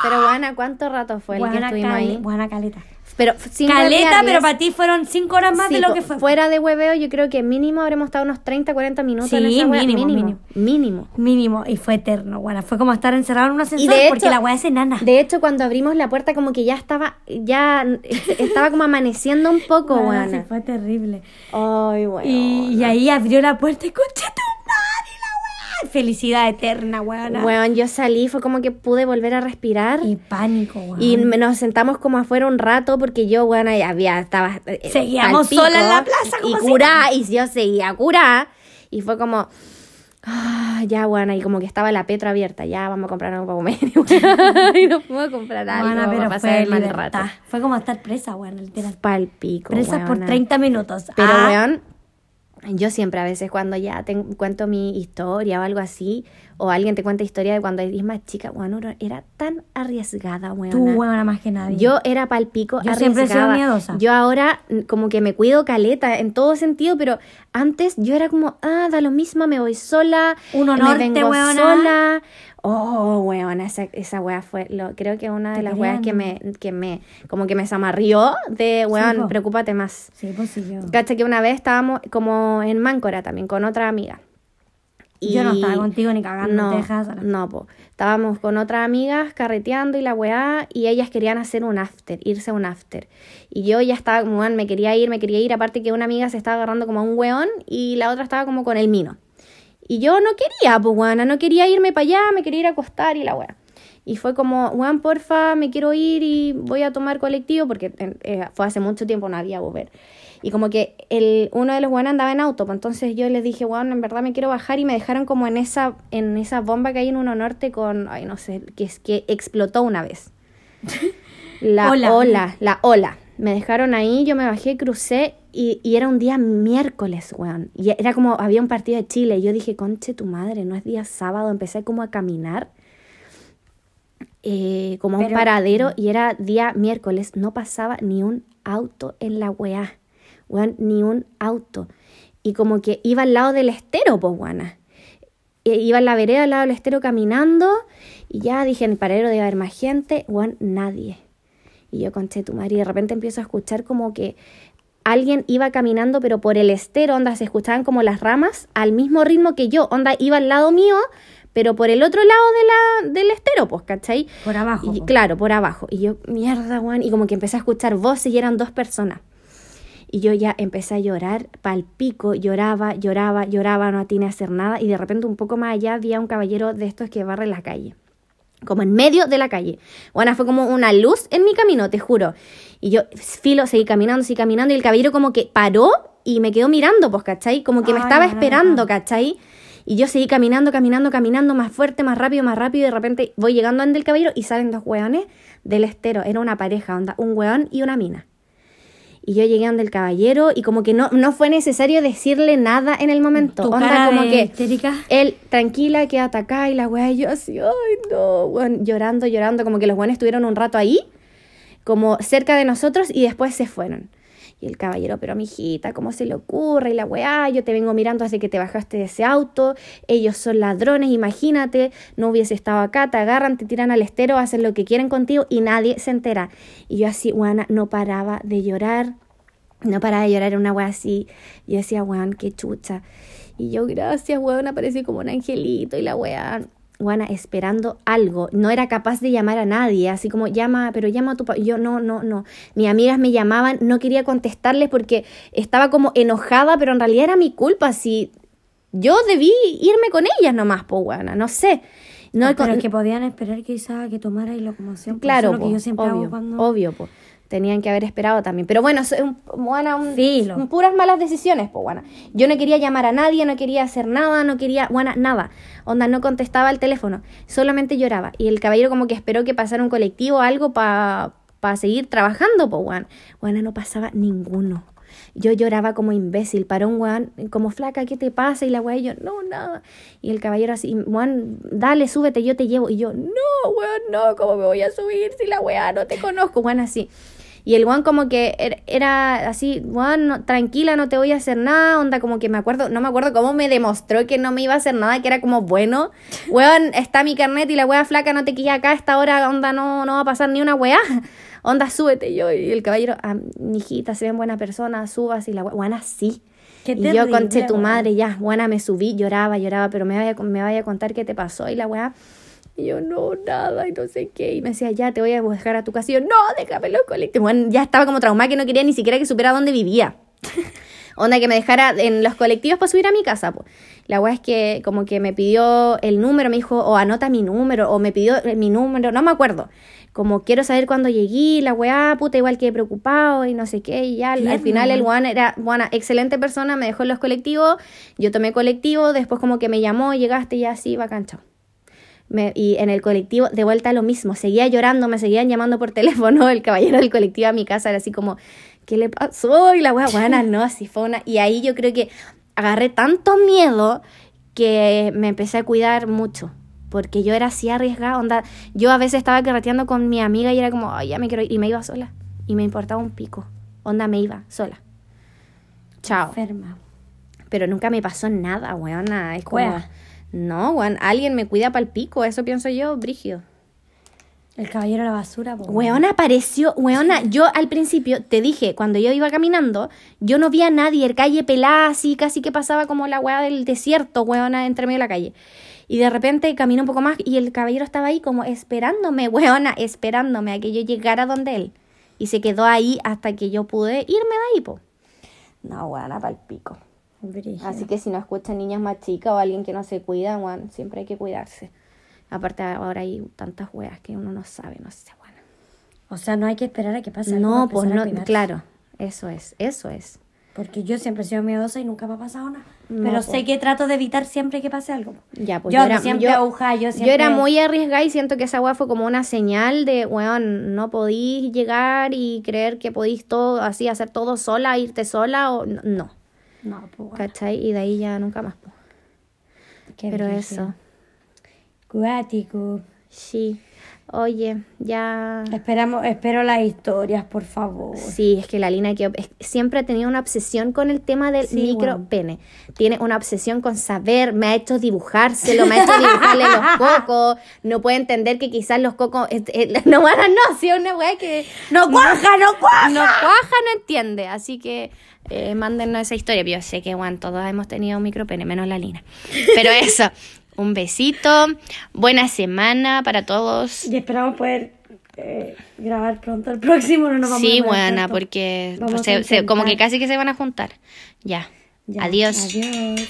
Pero, Juana, ¿cuánto rato fue el que estuvimos ahí? buena caleta. Pero sin caleta, pero para ti fueron cinco horas más sí, de lo que fue. Fuera de hueveo, yo creo que mínimo habremos estado unos 30, 40 minutos en Sí, esa wea. mínimo, mínimo. mínimo. mínimo. Mínimo, y fue eterno, bueno, fue como estar encerrado en un ascensor porque la weá es enana. de hecho, cuando abrimos la puerta, como que ya estaba, ya est- estaba como amaneciendo un poco, Juana. sí, fue terrible. Ay, bueno. Y, y ahí abrió la puerta y concha. Felicidad eterna, weona. Bueno, yo salí, fue como que pude volver a respirar. Y pánico, weón. Y nos sentamos como afuera un rato porque yo, bueno, ya había, estaba... eh, Seguíamos pal pico, sola en la plaza, Y como curá, y yo seguía curá. Y fue como... ah, ya, bueno, y como que estaba la Petro abierta. Ya, vamos a comprar algo para comer. [laughs] y fuimos a comprar algo para pero pasar fue el mal rato. Fue como estar presa, weón, literal. Pal pico, Presa por weona. 30 minutos. Pero, Ah, weón, yo siempre a veces cuando ya te cuento mi historia o algo así, o alguien te cuenta historia de cuando eres más chica, weón, uno era tan arriesgada, weón. Tú, weona, más que nadie. Yo era palpico Yo siempre he sido miedosa. Yo ahora mm, como que me cuido caleta en todo sentido, pero antes yo era como, ah, da lo mismo, me voy sola, Uno me norte, vengo sola. Oh, weona, esa, esa wea fue, lo, creo que una de las weas que me, que me, como que me zamarrió de, weón, po. preocúpate más. Sí, pues sí, yo. Cacha que una vez estábamos como en Máncora también con otra amiga. Yo no estaba contigo ni cagando, no, te dejas sola. No, po. Estábamos con otras amigas carreteando y la weá, y ellas querían hacer un after, irse a un after. Y yo ya estaba como, "Weón, me quería ir, me quería ir, aparte que una amiga se estaba agarrando como a un weón y la otra estaba como con el mino. Y yo no quería, pues, weona, no quería irme para allá, me quería ir a acostar y la weá. Y fue como, weón, porfa, me quiero ir y voy a tomar colectivo, porque eh, fue hace mucho tiempo, no había Uber. Y como que el, uno de los weones andaba en auto, pues entonces yo les dije, weón, en verdad me quiero bajar y me dejaron como en esa, en esa bomba que hay en Uno Norte con, ay, no sé, que es que explotó una vez. [laughs] La Ola. ola, la ola. Me dejaron ahí, yo me bajé, crucé y, y era un día miércoles, weón. Y era como, había un partido de Chile. Y yo dije, conche tu madre, no es día sábado. Empecé como a caminar eh, como a un Pero- paradero y era día miércoles. No pasaba ni un auto en la weá. Weón, ni un auto. Y como que iba al lado del estero, pues, weona. E- Iba en la vereda al lado del estero caminando y ya dije, en el paradero debe haber más gente, weón, nadie. Y yo conché tu madre y de repente empiezo a escuchar como que alguien iba caminando, pero por el estero, onda, se escuchaban como las ramas al mismo ritmo que yo, onda, iba al lado mío, pero por el otro lado de la, del estero, pues, ¿cachai? Por abajo. Y, po. claro, por abajo. Y yo, mierda, weón. Y como que empecé a escuchar voces y eran dos personas. Y yo ya empecé a llorar, pal pico, lloraba, lloraba, lloraba, no atiné a hacer nada. Y de repente un poco más allá había un caballero de estos que barre la calle. Como en medio de la calle. Bueno, fue como una luz en mi camino, te juro. Y yo, filo, seguí caminando, seguí caminando. Y el caballero como que paró y me quedó mirando, pues, ¿cachai? Como que me Ay, estaba esperando, bacán. ¿cachai? Y yo seguí caminando, caminando, caminando, más fuerte, más rápido, más rápido. Y de repente voy llegando ante el caballero y salen dos hueones del estero. Era una pareja, onda, un hueón y una mina. Y yo llegué donde el caballero y como que no, no fue necesario decirle nada en el momento. Tu onda cara como de que histérica. él, tranquila, quédate acá y la weá, y yo así, ay no, weón, llorando, llorando, como que los buenos estuvieron un rato ahí, como cerca de nosotros y después se fueron. Y el caballero, pero mi hijita, ¿cómo se le ocurre? Y la weá, yo te vengo mirando desde que te bajaste de ese auto, ellos son ladrones, imagínate, no hubiese estado acá, te agarran, te tiran al estero, hacen lo que quieren contigo y nadie se entera. Y yo así, weana, no paraba de llorar, no paraba de llorar, una weá así. Yo decía, weón, qué chucha. Y yo, gracias, weón, aparecí como un angelito y la weá. Buena, esperando algo. No era capaz de llamar a nadie, así como llama, pero llama a tu papá. Yo no, no, no. Mis amigas me llamaban, no quería contestarles porque estaba como enojada, pero en realidad era mi culpa. Si yo debí irme con ellas nomás, po, buena, no sé. No, Ah, pero con- que podían esperar quizás que tomara y locomoción. pues, claro, lo que yo siempre obvio, hago cuando... obvio, po. Tenían que haber esperado también. Pero bueno, un, un- un puras malas decisiones, pues buena. Yo no quería llamar a nadie, no quería hacer nada, no quería, buena, nada. Onda, no contestaba el teléfono, solamente lloraba. Y el caballero como que esperó que pasara un colectivo o algo para seguir trabajando, pues buena. Buena, no pasaba ninguno. Yo lloraba como imbécil, para un weón, como flaca, ¿qué te pasa? Y la weá, y yo, no, nada. Y el caballero así, weón, dale, súbete, yo te llevo. Y yo, no, weón, no, ¿cómo me voy a subir si la weá no te conozco? Weón, así. Y el weón como que er- era así, weón, no- tranquila, no te voy a hacer nada, onda como que me acuerdo, no me acuerdo cómo me demostró que no me iba a hacer nada, que era como bueno, weón, está mi carnet y la weá flaca no te quilla acá, a esta hora, onda, no, no va a pasar ni una weá, [laughs] onda, súbete yo, y el caballero, ah, mijita, se ven buena persona, subas y la weá, weón, así. Qué y yo conché tu madre, ya, buena, me subí, lloraba, lloraba, pero me vaya, a- me vaya a contar qué te pasó y la weá. Y yo, no, nada, y no sé qué. Y me decía, ya, te voy a buscar a tu casa. Y yo, no, déjame los colectivos. Bueno, ya estaba como traumada que no quería ni siquiera que supiera dónde vivía. [laughs] Onda que me dejara en los colectivos para subir a mi casa. po. La weá es que como que me pidió el número, me dijo, o anota mi número, o me pidió eh, mi número, no me acuerdo. Como quiero saber cuándo llegué, la weá, puta, igual que preocupado y no sé qué. Y ya al, final el weón. era, buena, excelente persona, me dejó en los colectivos, yo tomé colectivo, después como que me llamó, llegaste y ya así, va canchado. Me- y en el colectivo, de vuelta lo mismo, seguía llorando, me seguían llamando por [laughs] teléfono, el caballero del colectivo a mi casa era así como, ¿qué le pasó? Y la wea, buena, no, así fue una... Y ahí yo creo que agarré tanto miedo que me empecé a cuidar mucho, porque yo era así arriesgada, onda, yo a veces estaba carreteando con mi amiga y era como, ay, ya me quiero ir, y me iba sola, y me importaba un pico, onda, me iba sola. Chao. Enferma. Pero nunca me pasó nada, weona. Es como. No, weón. Alguien me cuida para el pico. Eso pienso yo, Brigio. El caballero de la basura, po, Weona apareció. Weona, yo al principio te dije, cuando yo iba caminando, yo no vi a nadie. El calle pelada, así, casi que pasaba como la weá del desierto, weona, entre medio de la calle. Y de repente caminé un poco más y el caballero estaba ahí como esperándome, [laughs] weona, esperándome a que yo llegara donde él. Y se quedó ahí hasta que yo pude irme de ahí, po. No, weona, para el pico. Brígido. Así que si no escuchan niñas más chicas o alguien que no se cuida, bueno, siempre hay que cuidarse. Aparte ahora hay tantas weas que uno no sabe, no sé, bueno. O sea, no hay que esperar a que pase algo No, pues no, claro, eso es, eso es. Porque yo siempre he sido miedosa y nunca me ha pasado nada. No, Pero po. sé que trato de evitar siempre que pase algo. Ya, pues yo, yo era, siempre yo, aguja, yo yo siempre... era muy arriesgada y siento que esa wea fue como una señal de, weón, no podís llegar y creer que podís todo así, hacer todo sola, irte sola o no, no, No, pues bueno, ¿cachai? Y de ahí ya nunca más. pues. qué Pero brígido. eso, Cuático. sí. Oye, ya... Esperamos, espero las historias, por favor. Sí, es que la Lina que siempre ha tenido una obsesión con el tema del Sí, micro pene. Tiene una obsesión con saber, me ha hecho dibujárselo, me ha hecho dibujarle los [laughs] cocos. No puede entender que quizás los cocos. eh, eh, [laughs] no, bueno, no, sí, una weá que. ¡No cuaja, no cuaja! No cuaja, no entiende. Así que eh, mándenos esa historia. Yo sé que, bueno, todos hemos tenido un micropene, menos la Lina. Pero [laughs] eso, un besito. Buena semana para todos. Y esperamos poder eh, grabar pronto el próximo. No nos vamos Sí, a buena, tanto. porque pues, se- se- como que casi que se van a juntar. Ya. Ya, Adiós. Adiós.